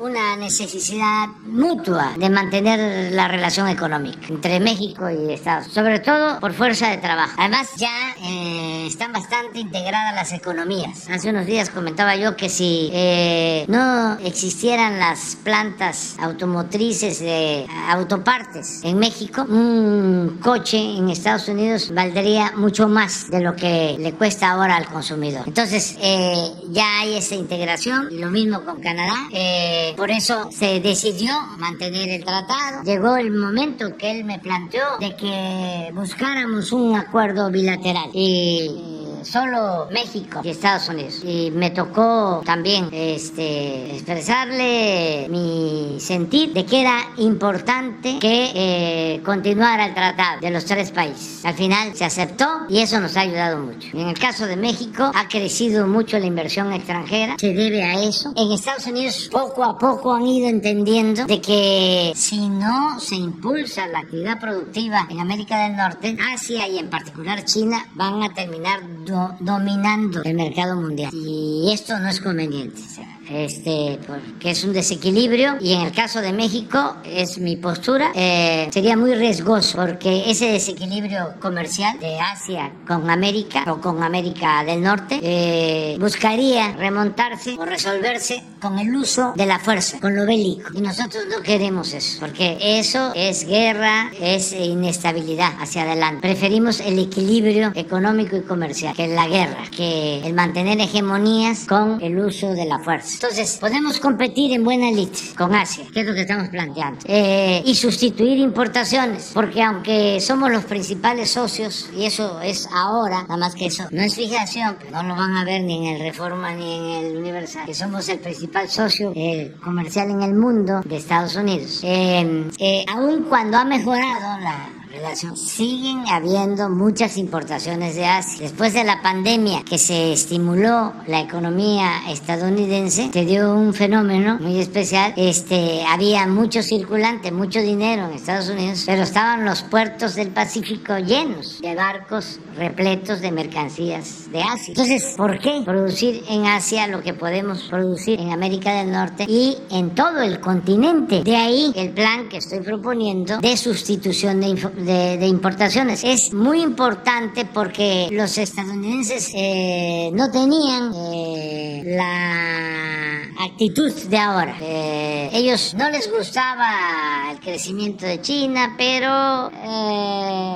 [SPEAKER 1] una necesidad mutua de mantener la relación económica entre México y Estados, sobre todo por fuerza de trabajo. Además, ya eh, están bastante integradas las economías. Hace unos días comentaba yo que si eh, no existieran las plantas automotrices de autopartes en México, un coche en Estados Unidos valdría mucho más de lo que le cuesta ahora al consumidor. Entonces, eh, ya hay esa integración lo mismo con Canadá. por eso se decidió mantener el tratado llegó el momento que él me planteó de que buscáramos un acuerdo bilateral. Y solo México y Estados Unidos. Y me tocó también este, expresarle mi sentir de que era importante que eh, continuara el tratado de los tres países. Al final se aceptó y eso nos ha ayudado mucho. En el caso de México ha crecido mucho la inversión extranjera, se debe a eso. En Estados Unidos poco a poco han ido entendiendo de que si no se impulsa la actividad productiva en América del Norte, Asia y en particular China van a terminar dominando el mercado mundial. Y esto no es conveniente. Este, porque es un desequilibrio y en el caso de México es mi postura, eh, sería muy riesgoso porque ese desequilibrio comercial de Asia con América o con América del Norte eh, buscaría remontarse o resolverse con el uso de la fuerza, con lo bélico. Y nosotros no queremos eso, porque eso es guerra, es inestabilidad hacia adelante. Preferimos el equilibrio económico y comercial que la guerra, que el mantener hegemonías con el uso de la fuerza. Entonces, podemos competir en buena lid con Asia, que es lo que estamos planteando, eh, y sustituir importaciones, porque aunque somos los principales socios, y eso es ahora, nada más que eso, no es fijación, no lo van a ver ni en el Reforma ni en el Universal, que somos el principal socio eh, comercial en el mundo de Estados Unidos. Eh, eh, aun cuando ha mejorado la Siguen habiendo muchas importaciones de Asia. Después de la pandemia que se estimuló la economía estadounidense, se dio un fenómeno muy especial. Este, había mucho circulante, mucho dinero en Estados Unidos, pero estaban los puertos del Pacífico llenos de barcos repletos de mercancías de Asia. Entonces, ¿por qué producir en Asia lo que podemos producir en América del Norte y en todo el continente? De ahí el plan que estoy proponiendo de sustitución de, de, importaciones. Es muy importante porque los estadounidenses eh, no tenían eh, la actitud de ahora. Eh, ellos no les gustaba el crecimiento de China, pero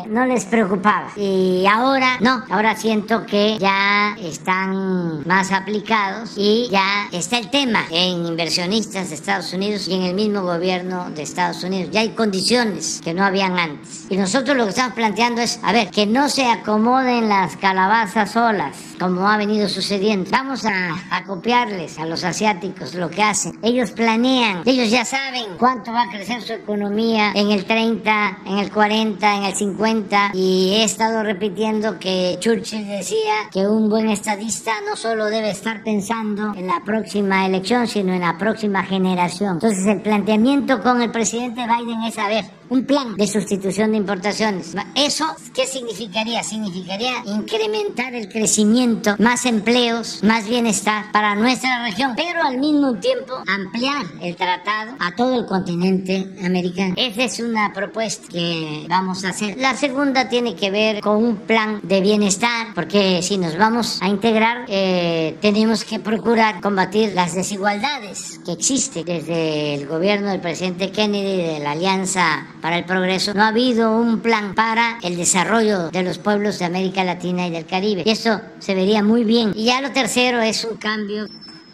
[SPEAKER 1] no les preocupaba. Y ahora no, ahora siento que ya están más aplicados y ya está el tema en inversionistas de Estados Unidos y en el mismo gobierno de Estados Unidos. Ya hay condiciones que no habían antes. Y nosotros lo que estamos planteando es, a ver, que no se acomoden las calabazas solas, como ha venido sucediendo. Vamos a, a copiarles a los asiáticos lo que hacen. Ellos planean, ellos ya saben cuánto va a crecer su economía en el 30, en el 40, en el 50. Y he estado repitiendo que Churchill decía que un buen estadista no solo debe estar pensando en la próxima elección, sino en la próxima generación. Entonces el planteamiento con el presidente Biden es, a ver, un plan de sustitución de importaciones. ¿Eso qué significaría? Significaría incrementar el crecimiento, más empleos, más bienestar para nuestra región, pero al mismo tiempo ampliar el tratado a todo el continente americano. Esa es una propuesta que vamos a hacer. La segunda tiene que ver con un plan de bienestar, porque si nos vamos a integrar, eh, tenemos que procurar combatir las desigualdades que existen desde el gobierno del presidente Kennedy, de la Alianza para el Progreso, no ha habido un plan para el desarrollo de los pueblos de América Latina y del Caribe. Y eso se vería muy bien. Y ya lo tercero es un cambio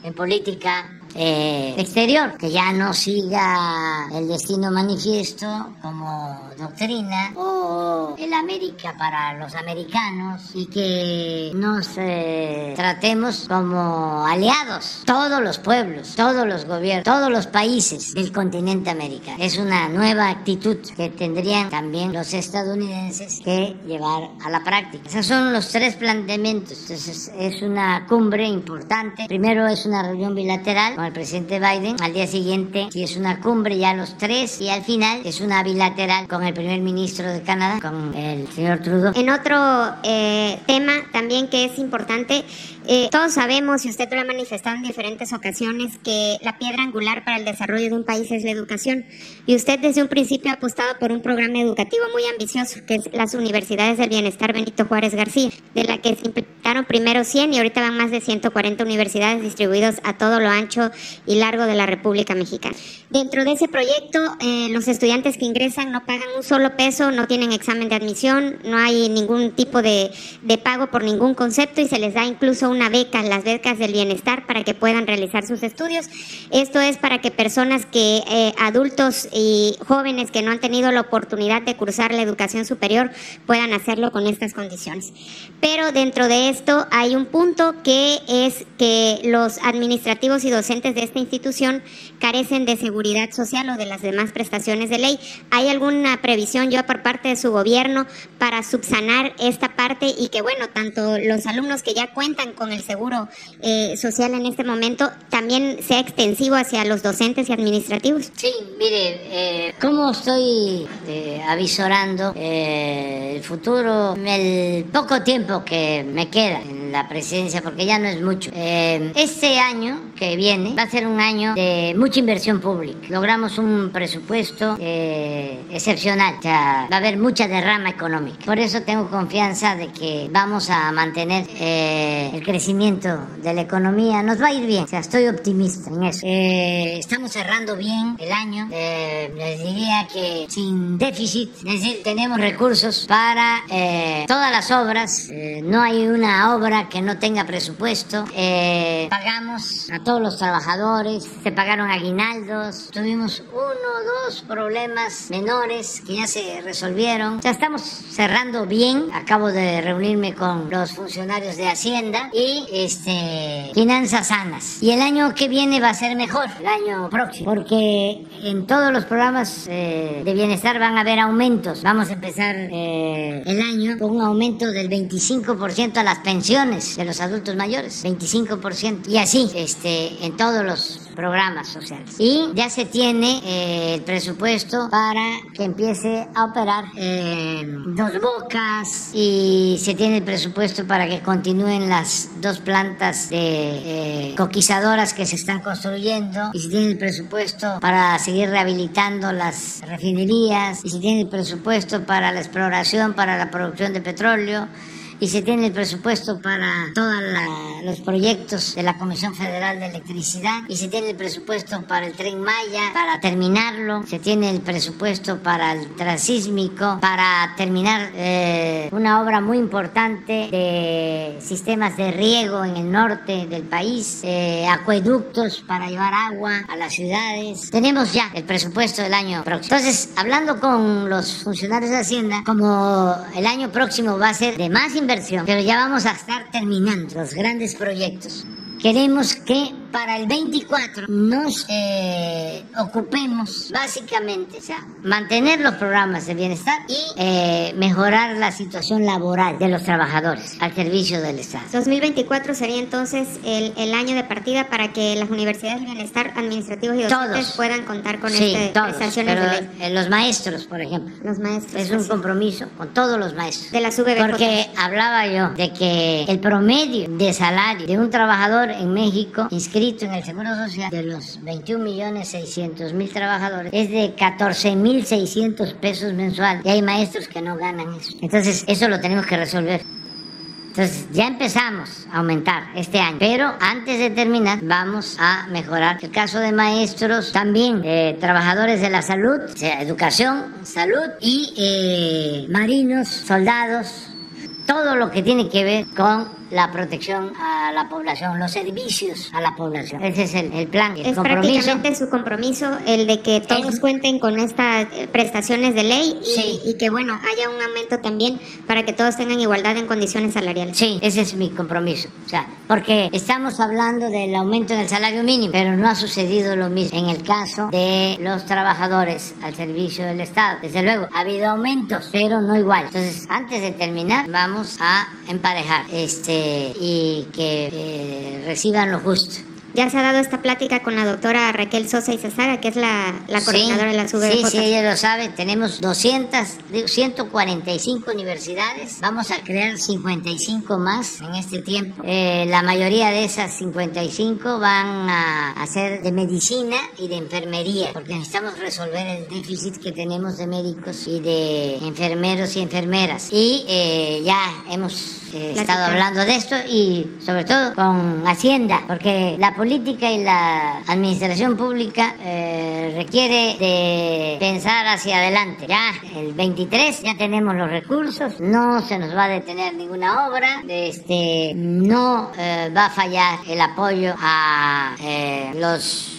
[SPEAKER 1] en política eh, exterior, que ya no siga el destino manifiesto como doctrina o el América para los americanos y que nos eh, tratemos como aliados, todos los pueblos, todos los gobiernos, todos los países del continente americano. Es una nueva actitud que tendrían también los estadounidenses que llevar a la práctica. Esos son los tres planteamientos. Entonces es una cumbre importante. Primero es una reunión bilateral el presidente Biden. Al día siguiente, si es una cumbre, ya los tres. Y al final es una bilateral con el primer ministro de Canadá, con el señor Trudeau.
[SPEAKER 8] En otro eh, tema también que es importante, eh, todos sabemos, y usted lo ha manifestado en diferentes ocasiones, que la piedra angular para el desarrollo de un país es la educación. Y usted desde un principio ha apostado por un programa educativo muy ambicioso, que es las Universidades del Bienestar Benito Juárez García, de la que se implementaron primero 100 y ahorita van más de 140 universidades distribuidas a todo lo ancho y largo de la República Mexicana. Dentro de ese proyecto, eh, los estudiantes que ingresan no pagan un solo peso, no tienen examen de admisión, no hay ningún tipo de, de pago por ningún concepto y se les da incluso una beca, las becas del bienestar, para que puedan realizar sus estudios. Esto es para que personas que, eh, adultos y jóvenes que no han tenido la oportunidad de cursar la educación superior, puedan hacerlo con estas condiciones. Pero dentro de esto hay un punto que es que los administrativos y docentes de esta institución carecen de seguridad social o de las demás prestaciones de ley. ¿Hay alguna previsión yo por parte de su gobierno para subsanar esta parte y que, bueno, tanto los alumnos que ya cuentan con el seguro eh, social en este momento también sea extensivo hacia los docentes y administrativos?
[SPEAKER 1] Sí, mire, eh, ¿cómo estoy eh, avisorando eh, el futuro, el poco tiempo que me queda en la presidencia, porque ya no es mucho? este año que viene va a ser un año de mucha inversión pública. Logramos un presupuesto eh, excepcional, o sea, va a haber mucha derrama económica. Por eso tengo confianza de que vamos a mantener eh, el crecimiento de la economía. Nos va a ir bien, o sea, estoy optimista en eso. Eh, estamos cerrando bien el año. les diría que sin déficit, es decir, tenemos recursos para todas las obras. no hay una obra que no tenga presupuesto. pagamos a todos los trabajadores, se pagaron aguinaldos, tuvimos uno o dos problemas menores que ya se resolvieron. Ya estamos cerrando bien. Acabo de reunirme con los funcionarios de Hacienda y este finanzas sanas. Y el año que viene va a ser mejor, el año próximo, porque en todos los programas eh, de bienestar van a haber aumentos. Vamos a empezar eh, el año con un aumento del 25% a las pensiones de los adultos mayores, 25%. Y así, este, en todos los programas sociales. Y ya se tiene eh, el presupuesto para que empiece a operar dos bocas y se tiene el presupuesto para que continúen las dos plantas de eh, coquizadoras que se están construyendo. Y se tiene el presupuesto para seguir rehabilitando las refinerías. Y se tiene el presupuesto para la exploración, para la producción de petróleo y se tiene el presupuesto para todos los proyectos de la Comisión Federal de Electricidad y se tiene el presupuesto para el tren Maya, para terminarlo, se tiene el presupuesto para el transísmico, para terminar eh, una obra muy importante de sistemas de riego en el norte del país, eh, acueductos para llevar agua a las ciudades. Tenemos ya el presupuesto del año próximo. Entonces, hablando con los funcionarios de Hacienda, como el año próximo va a ser de más pero ya vamos a estar terminando los grandes proyectos. Queremos que para el 24 nos eh, ocupemos básicamente, o sea, mantener los programas de bienestar y eh, mejorar la situación laboral de los trabajadores al servicio del Estado.
[SPEAKER 8] 2024 sería entonces el, el año de partida para que las universidades de bienestar administrativos y docentes puedan contar con
[SPEAKER 1] sí,
[SPEAKER 8] este,
[SPEAKER 1] todos, pero eh, los maestros, por ejemplo.
[SPEAKER 8] Los maestros.
[SPEAKER 1] Es un compromiso con todos los maestros.
[SPEAKER 8] De la
[SPEAKER 1] Porque hablaba yo de que el promedio de salario de un trabajador en México inscrito en el Seguro Social de los 21 millones 600 mil trabajadores es de 14 mil 600 pesos mensual y hay maestros que no ganan eso. Entonces eso lo tenemos que resolver. Entonces ya empezamos a aumentar este año, pero antes de terminar vamos a mejorar el caso de maestros, también de trabajadores de la salud, o sea, educación, salud y eh, marinos, soldados, todo lo que tiene que ver con la protección a la población, los servicios a la población. Ese es el, plan.
[SPEAKER 8] es prácticamente su compromiso el de que todos cuenten con estas prestaciones de ley y, que, bueno, haya un aumento también para que todos tengan igualdad en condiciones salariales.
[SPEAKER 1] Sí, ese es mi compromiso. O sea, porque estamos hablando del aumento del salario mínimo, pero no ha sucedido lo mismo en el caso de los trabajadores al servicio del Estado. Desde luego, ha habido aumentos, pero no igual. Entonces, antes de terminar, vamos a emparejar este y que eh, reciban lo justo.
[SPEAKER 8] Ya se ha dado esta plática con la doctora Raquel Sosa y Cesaga, que es la, coordinadora de la SUBJ.
[SPEAKER 1] Sí, sí, ella lo sabe. Tenemos 200, 145 universidades. Vamos a crear 55 más en este tiempo. Eh, la mayoría de esas 55 van a, ser de medicina y de enfermería, porque necesitamos resolver el déficit que tenemos de médicos y de enfermeros y enfermeras. Y eh, ya hemos he estado hablando de esto y sobre todo con Hacienda, porque la política y la administración pública eh, requiere de pensar hacia adelante. Ya el 23 ya tenemos los recursos, no se nos va a detener ninguna obra, este, no eh, va a fallar el apoyo a eh, los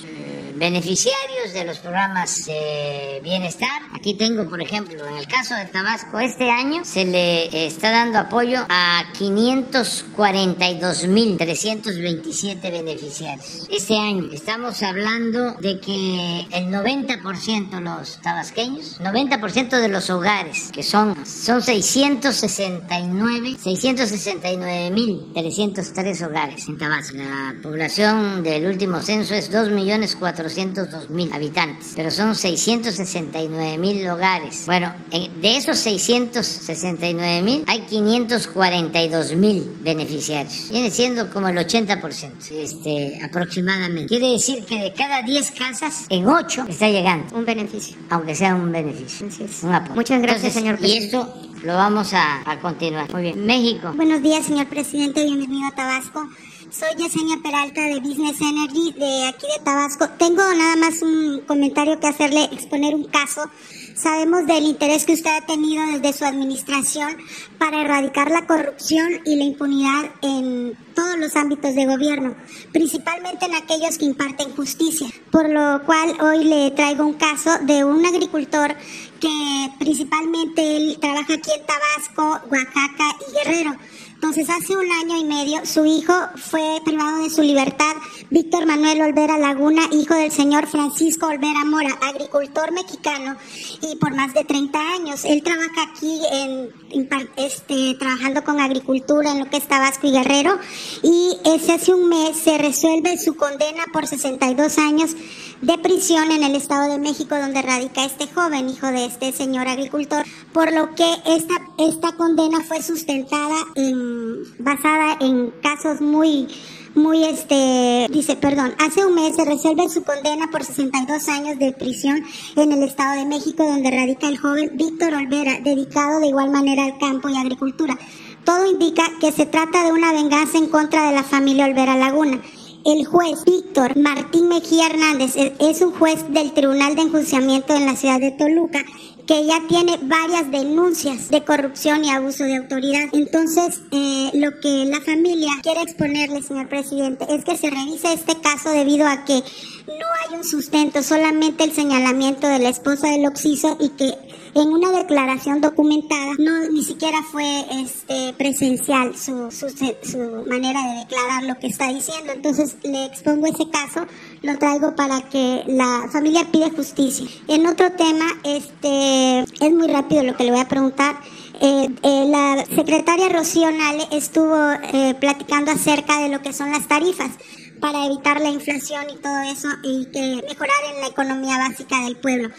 [SPEAKER 1] beneficiarios de los programas de bienestar. Aquí tengo, por ejemplo, en el caso de Tabasco, este año se le está dando apoyo a 542.327 beneficiarios. Este año estamos hablando de que el 90% los tabasqueños, 90% de los hogares, que son, son 669, 669.303 hogares en Tabasco. La población del último censo es 2.400.000 402 mil habitantes, pero son 669 mil hogares. Bueno, de esos 669 mil hay 542 mil beneficiarios. Viene siendo como el 80%, este, aproximadamente. Quiere decir que de cada 10 casas, en 8 está llegando.
[SPEAKER 8] Un beneficio.
[SPEAKER 1] Aunque sea un beneficio. Un apoyo.
[SPEAKER 8] Muchas gracias, señor
[SPEAKER 1] presidente. Y esto lo vamos a, a continuar. Muy bien. México.
[SPEAKER 9] Buenos días, señor presidente. Bienvenido a Tabasco. Soy Yesenia Peralta de Business Energy de aquí de Tabasco. Tengo nada más un comentario que hacerle, exponer un caso. Sabemos del interés que usted ha tenido desde su administración para erradicar la corrupción y la impunidad en todos los ámbitos de gobierno, principalmente en aquellos que imparten justicia. Por lo cual hoy le traigo un caso de un agricultor que principalmente él trabaja aquí en Tabasco, Oaxaca y Guerrero entonces, hace un año y medio, su hijo fue privado de su libertad, Víctor Manuel Olvera Laguna, hijo del señor Francisco Olvera Mora, agricultor mexicano, y por más de 30 años. Él trabaja aquí en, este, trabajando con agricultura en lo que es Tabasco y Guerrero, y ese hace un mes se resuelve su condena por 62 años de prisión en el Estado de México, donde radica este joven, hijo de este señor agricultor, por lo que esta, esta condena fue sustentada en, basada en casos muy muy este dice, perdón, hace un mes se resuelve su condena por 62 años de prisión en el Estado de México donde radica el joven Víctor Olvera, dedicado de igual manera al campo y agricultura. Todo indica que se trata de una venganza en contra de la familia Olvera Laguna. El juez Víctor Martín Mejía Hernández es un juez del Tribunal de Enjuiciamiento en la ciudad de Toluca que ya tiene varias denuncias de corrupción y abuso de autoridad. Entonces, eh, lo que la familia quiere exponerle, señor presidente, es que se revise este caso debido a que no hay un sustento, solamente el señalamiento de la esposa del Oxiso y que en una declaración documentada no ni siquiera fue este presencial su, su, manera de declarar lo que está diciendo. Entonces le expongo ese caso lo traigo para que la familia pide justicia. En otro tema este es muy rápido lo que le voy a preguntar. Eh, eh, la secretaria Rocío Nale estuvo eh, platicando acerca de lo que son las tarifas para evitar la inflación y todo eso y que mejorar en la economía básica del pueblo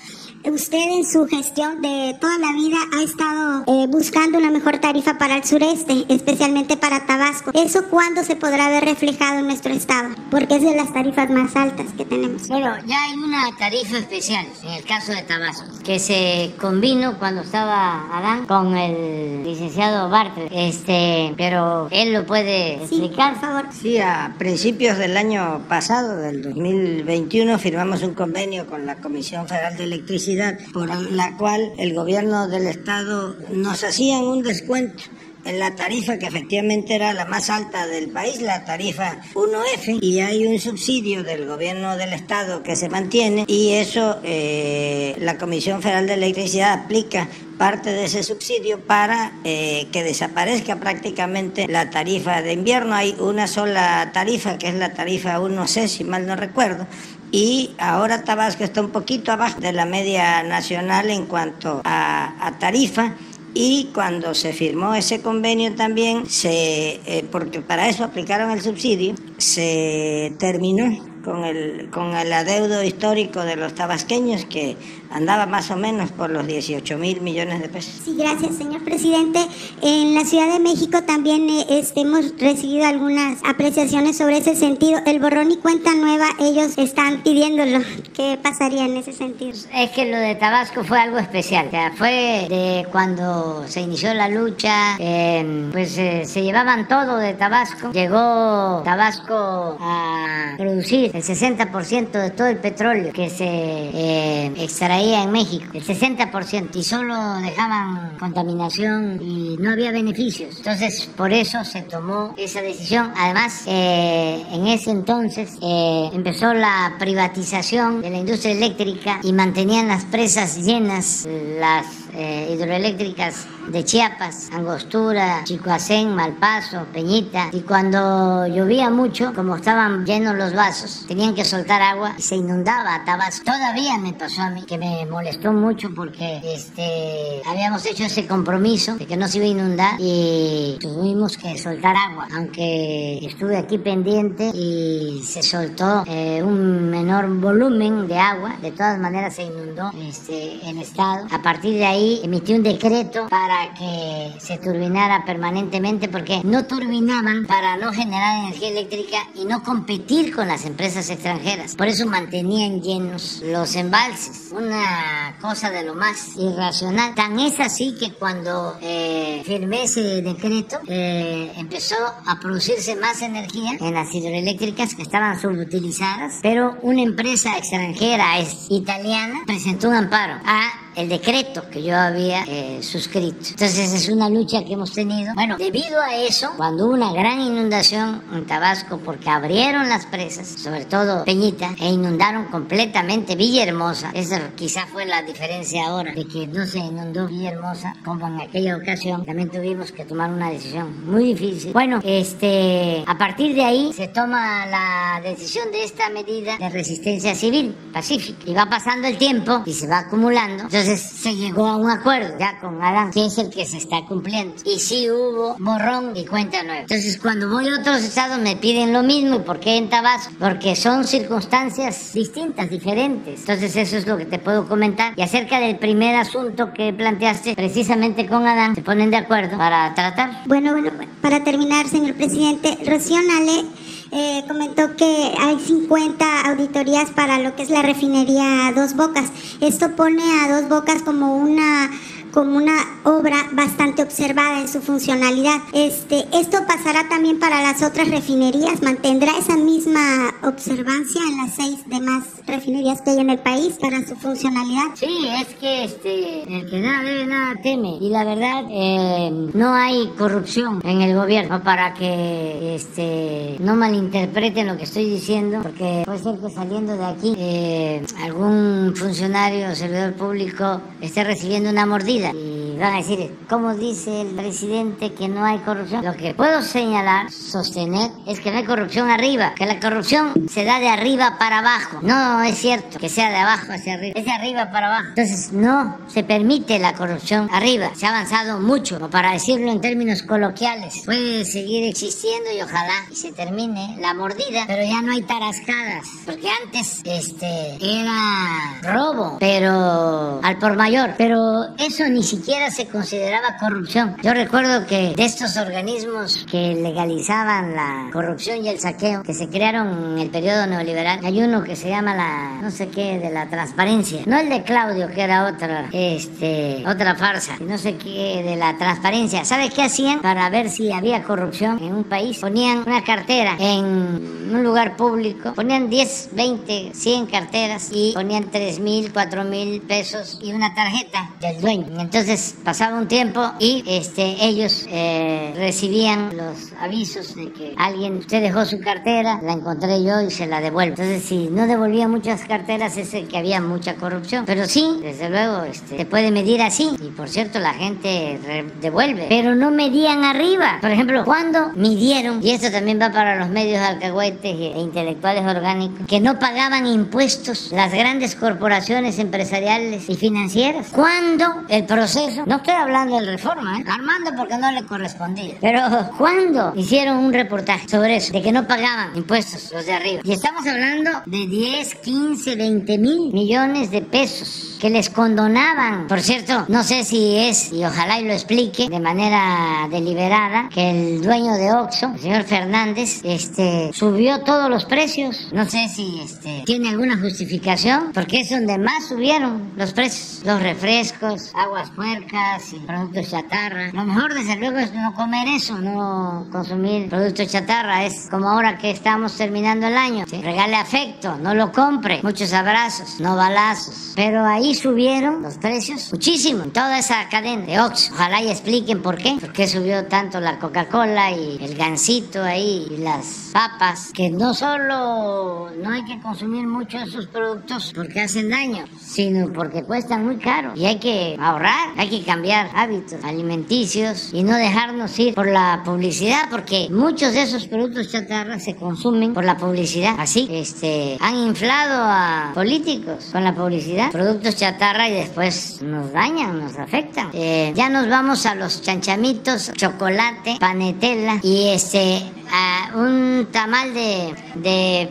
[SPEAKER 9] usted en su gestión de toda la vida ha estado eh, buscando una mejor tarifa para el sureste, especialmente para Tabasco. ¿Eso cuándo se podrá ver reflejado en nuestro estado? Porque es de las tarifas más altas que tenemos.
[SPEAKER 1] Bueno, ya hay una tarifa especial en el caso de Tabasco, que se combinó cuando estaba Adán con el licenciado Bartlett, este, pero él lo puede explicar, por favor.
[SPEAKER 10] Sí, a principios del año pasado, del 2021, firmamos un convenio con la Comisión Federal de Electricidad por la cual el gobierno del estado nos hacía un descuento en la tarifa que efectivamente era la más alta del país, la tarifa 1F, y hay un subsidio del gobierno del estado que se mantiene y eso eh, la Comisión Federal de Electricidad aplica parte de ese subsidio para eh, que desaparezca prácticamente la tarifa de invierno. Hay una sola tarifa, que es la tarifa 1C, si mal no recuerdo, y ahora Tabasco está un poquito abajo de la media nacional en cuanto a, tarifa. Y cuando se firmó ese convenio también, se, eh, porque para eso aplicaron el subsidio, se terminó con el, con el adeudo histórico de los tabasqueños que andaba más o menos por los 18 mil millones de pesos.
[SPEAKER 9] Sí, gracias, señor presidente. En la Ciudad de México también eh, este, hemos recibido algunas apreciaciones sobre ese sentido. El borrón y cuenta nueva, ellos están pidiéndolo. ¿Qué pasaría en ese sentido?
[SPEAKER 1] Es que lo de Tabasco fue algo especial. O sea, fue de cuando se inició la lucha, em, pues eh, se llevaban todo de Tabasco. Llegó Tabasco a producir el 60% de todo el petróleo que se eh, extraía en México, el 60%, y solo dejaban contaminación y no había beneficios. Entonces, por eso se tomó esa decisión. Además, eh, en ese entonces eh, empezó la privatización de la industria eléctrica y mantenían las presas llenas, las eh, hidroeléctricas de Chiapas, Angostura, Chicoacén, Malpaso, Peñita. Y cuando llovía mucho, como estaban llenos los vasos, tenían que soltar agua y se inundaba Tabasco. Todavía me pasó a mí que me molestó mucho porque este, habíamos hecho ese compromiso de que no se iba a inundar y tuvimos que soltar agua, aunque estuve aquí pendiente y se soltó eh, un menor volumen de agua, de todas maneras se inundó este, el estado. A partir de ahí emití un decreto para que se turbinara permanentemente porque no turbinaban para no generar energía eléctrica y no competir con las empresas extranjeras. Por eso mantenían llenos los embalses. Una cosa de lo más irracional. Tan es así que cuando eh, firmé ese decreto eh, empezó a producirse más energía en las hidroeléctricas que estaban subutilizadas, pero una empresa extranjera es italiana presentó un amparo a el decreto que yo había eh, suscrito. Entonces es una lucha que hemos tenido. Bueno, debido a eso, cuando hubo una gran inundación en Tabasco, porque abrieron las presas, sobre todo Peñita, e inundaron completamente Villahermosa, esa quizá fue la diferencia ahora, de que no se inundó Villahermosa como en aquella ocasión, también tuvimos que tomar una decisión muy difícil. Bueno, este, a partir de ahí se toma la decisión de esta medida de resistencia civil pacífica y va pasando el tiempo y se va acumulando. Entonces se llegó a un acuerdo ya con Adán, que es el que se está cumpliendo. Y sí hubo borrón y cuenta nueva. Entonces, cuando voy a otros estados me piden lo mismo. ¿Y por qué en Tabasco? Porque son circunstancias distintas, diferentes. Entonces, eso es lo que te puedo comentar. Y acerca del primer asunto que planteaste, precisamente con Adán, se ponen de acuerdo para tratar.
[SPEAKER 9] Bueno, bueno, para terminar, señor presidente, Rocío Nale eh, comentó que hay 50 auditorías para lo que es la refinería Dos Bocas. Esto pone a Dos Bocas como una como una obra bastante observada en su funcionalidad. Este, esto pasará también para las otras refinerías, mantendrá esa misma observancia en las seis demás refinerías que hay en el país para su funcionalidad.
[SPEAKER 1] Sí, es que este, el que nada debe nada teme y la verdad eh, no hay corrupción en el gobierno para que este no malinterpreten lo que estoy diciendo porque puede ser que saliendo de aquí eh, algún funcionario o servidor público esté recibiendo una mordida y van a decir, ¿cómo dice el presidente que no hay corrupción? Lo que puedo señalar, sostener, es que no hay corrupción arriba, que la corrupción se da de arriba para abajo. No es cierto que sea de abajo hacia arriba, es de arriba para abajo. Entonces no se permite la corrupción arriba. Se ha avanzado mucho, para decirlo en términos coloquiales. Puede seguir existiendo y ojalá se termine la mordida, pero ya no hay tarascadas, porque antes este era robo, pero al por mayor. Pero eso ni siquiera se consideraba corrupción. Yo recuerdo que de estos organismos que legalizaban la corrupción y el saqueo, que se crearon en el periodo neoliberal, hay uno que se llama la, no sé qué, de la transparencia. No el de Claudio, que era otra, este, otra farsa, no sé qué, de la transparencia. ¿Sabes qué hacían para ver si había corrupción en un país? Ponían una cartera en un lugar público, ponían 10, 20, 100 carteras y ponían 3 mil, 4 mil pesos y una tarjeta del dueño. Entonces pasaba un tiempo y este, ellos eh, recibían los avisos de que alguien, usted dejó su cartera, la encontré yo y se la devuelvo. Entonces si no devolvía muchas carteras es que había mucha corrupción. Pero sí, desde luego, este, se puede medir así. Y por cierto, la gente devuelve. Pero no medían arriba. Por ejemplo, cuando midieron, y esto también va para los medios alcahuetes e intelectuales orgánicos, que no pagaban impuestos las grandes corporaciones empresariales y financieras. Cuando el proceso, no estoy hablando de reforma, ¿eh? Armando porque no le correspondía, pero cuando hicieron un reportaje sobre eso, de que no pagaban impuestos los de arriba, y estamos hablando de 10, 15, 20 mil millones de pesos que les condonaban. Por cierto, no sé si es, y ojalá y lo explique de manera deliberada, que el dueño de Oxxo, el señor Fernández, este, subió todos los precios. No sé si este, tiene alguna justificación, porque es donde más subieron los precios. Los refrescos, aguas puercas y productos chatarra. Lo mejor, desde luego, es no comer eso, no consumir productos chatarra. Es como ahora que estamos terminando el año. Regale afecto, no lo compre. Muchos abrazos, no balazos. Pero ahí subieron los precios muchísimo en toda esa cadena de Oxxo. Ojalá y expliquen por qué. ¿Por qué subió tanto la Coca-Cola y el gansito ahí y las papas? Que no solo no hay que consumir mucho esos productos porque hacen daño, sino porque cuestan muy caro y hay que ahorrar, hay que cambiar hábitos alimenticios y no dejarnos ir por la publicidad porque muchos de esos productos chatarra se consumen por la publicidad. Así, este, han inflado a políticos con la publicidad. Productos chatarra y después nos dañan, nos afectan. Eh, ya nos vamos a los chanchamitos, chocolate, panetela y este un tamal de, de.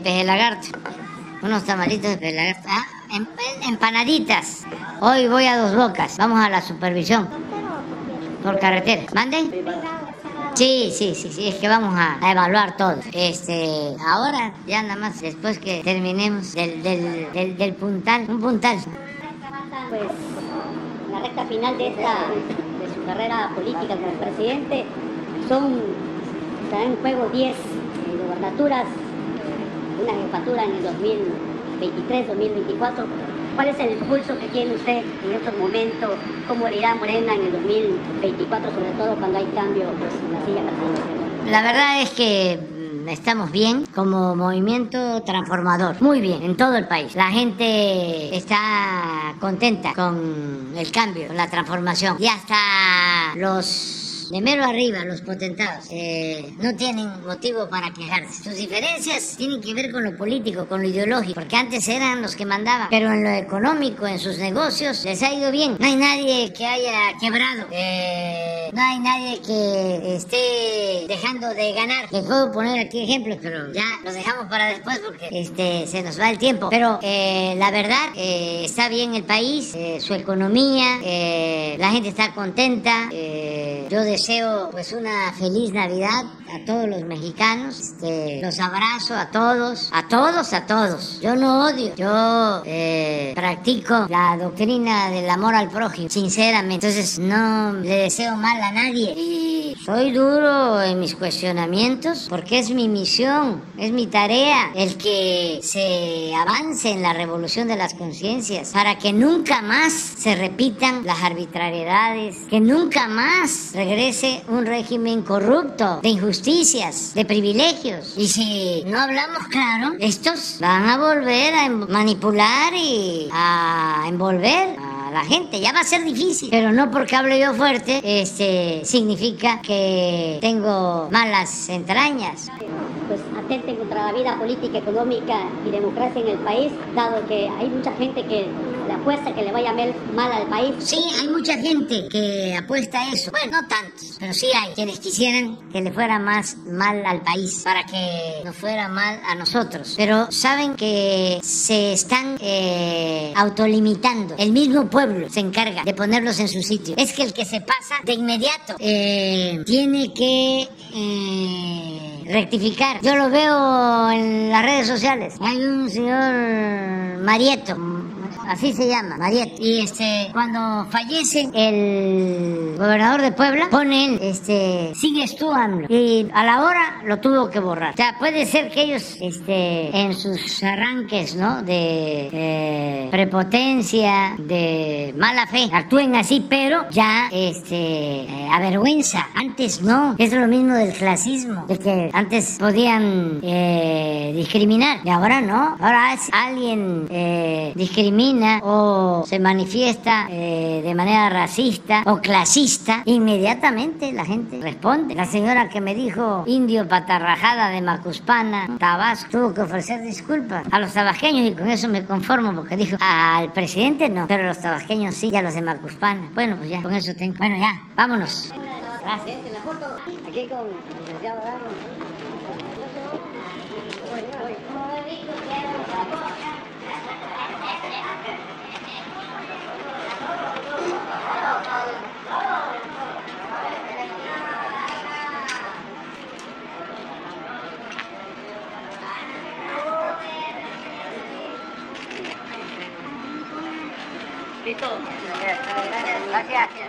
[SPEAKER 1] Unos tamalitos de peje lagarto. Ah, em- empanaditas. Hoy voy a dos bocas. Vamos a la supervisión. Por carretera. ¿Manden? Sí, sí, sí, sí, es que vamos a, evaluar todo. Este, ahora, ya nada más, después que terminemos del, del, del puntal, un puntal.
[SPEAKER 7] Pues la recta final de esta de su carrera política como presidente son están en juego 10 eh, gobernaturas, una jefatura en el 2023, 2024. ¿Cuál es el impulso que tiene usted en estos momentos? ¿Cómo irá Morena en el 2024, sobre todo cuando hay cambio pues, en la silla presidencial?
[SPEAKER 1] La verdad es que estamos bien como movimiento transformador, muy bien en todo el país. La gente está contenta con el cambio, con la transformación y hasta los de mero arriba, los potentados, eh, no tienen motivo para quejarse. Sus diferencias tienen que ver con lo político, con lo ideológico, porque antes eran los que mandaban, pero en lo económico, en sus negocios, les ha ido bien. No hay nadie que haya quebrado, eh, no hay nadie que esté dejando de ganar. Les puedo poner aquí ejemplos, pero ya los dejamos para después porque este se nos va el tiempo. Pero eh, la verdad, eh, está bien el país, eh, su economía, eh, la gente está contenta. yo deseo pues una feliz Navidad a todos los mexicanos. Este, los abrazo a todos, a todos, a todos. Yo no odio, yo eh, practico la doctrina del amor al prójimo, sinceramente. Entonces no le deseo mal a nadie. Y soy duro en mis cuestionamientos porque es mi misión, es mi tarea el que se avance en la revolución de las conciencias para que nunca más se repitan las arbitrariedades, que nunca más regrese un régimen corrupto de injusticias, de privilegios. Y si no hablamos claro, estos van a volver a em- manipular y a envolver a la gente. Ya va a ser difícil, pero no porque hable yo fuerte, este significa que tengo malas entrañas.
[SPEAKER 7] pues atenten contra la vida política, económica y democracia en el país, dado que hay mucha gente que le apuesta que le vaya mal- al país.
[SPEAKER 1] Sí, hay mucha gente que apuesta a eso. Bueno, no tantos, pero sí hay quienes quisieran que le fuera más mal al país para que nos fuera mal a nosotros. Pero saben que se están eh, autolimitando. El mismo pueblo se encarga de ponerlos en su sitio. Es que el que se pasa de inmediato eh, tiene que eh, rectificar. Yo lo veo en las redes sociales. Hay un señor Marieto, así se llama, Marieto. Y este, cuando fallece el gobernador de Puebla, pone él, este, sigues tú, AMLO. Y a la hora lo tuvo que borrar. O sea, puede ser que ellos, este, en sus arranques, ¿no? De eh, prepotencia, de mala fe, actúen así, pero ya, este, eh, avergüenza. Antes no. Es lo mismo del clasismo, de que antes podían eh, discriminar y ahora no. Ahora es alguien eh, discrimina o se manifiesta eh, de manera racista o clasista, inmediatamente la gente responde. La señora que me dijo indio patarrajada de Macuspana, Tabasco, tuvo que ofrecer disculpas a los tabasqueños y con eso me conformo porque dijo al presidente no, pero los tabasqueños sí, y a los de Macuspana. Bueno, pues ya, con eso tengo. Bueno, ya, vámonos. Gracias.
[SPEAKER 7] Aquí con el Gracias.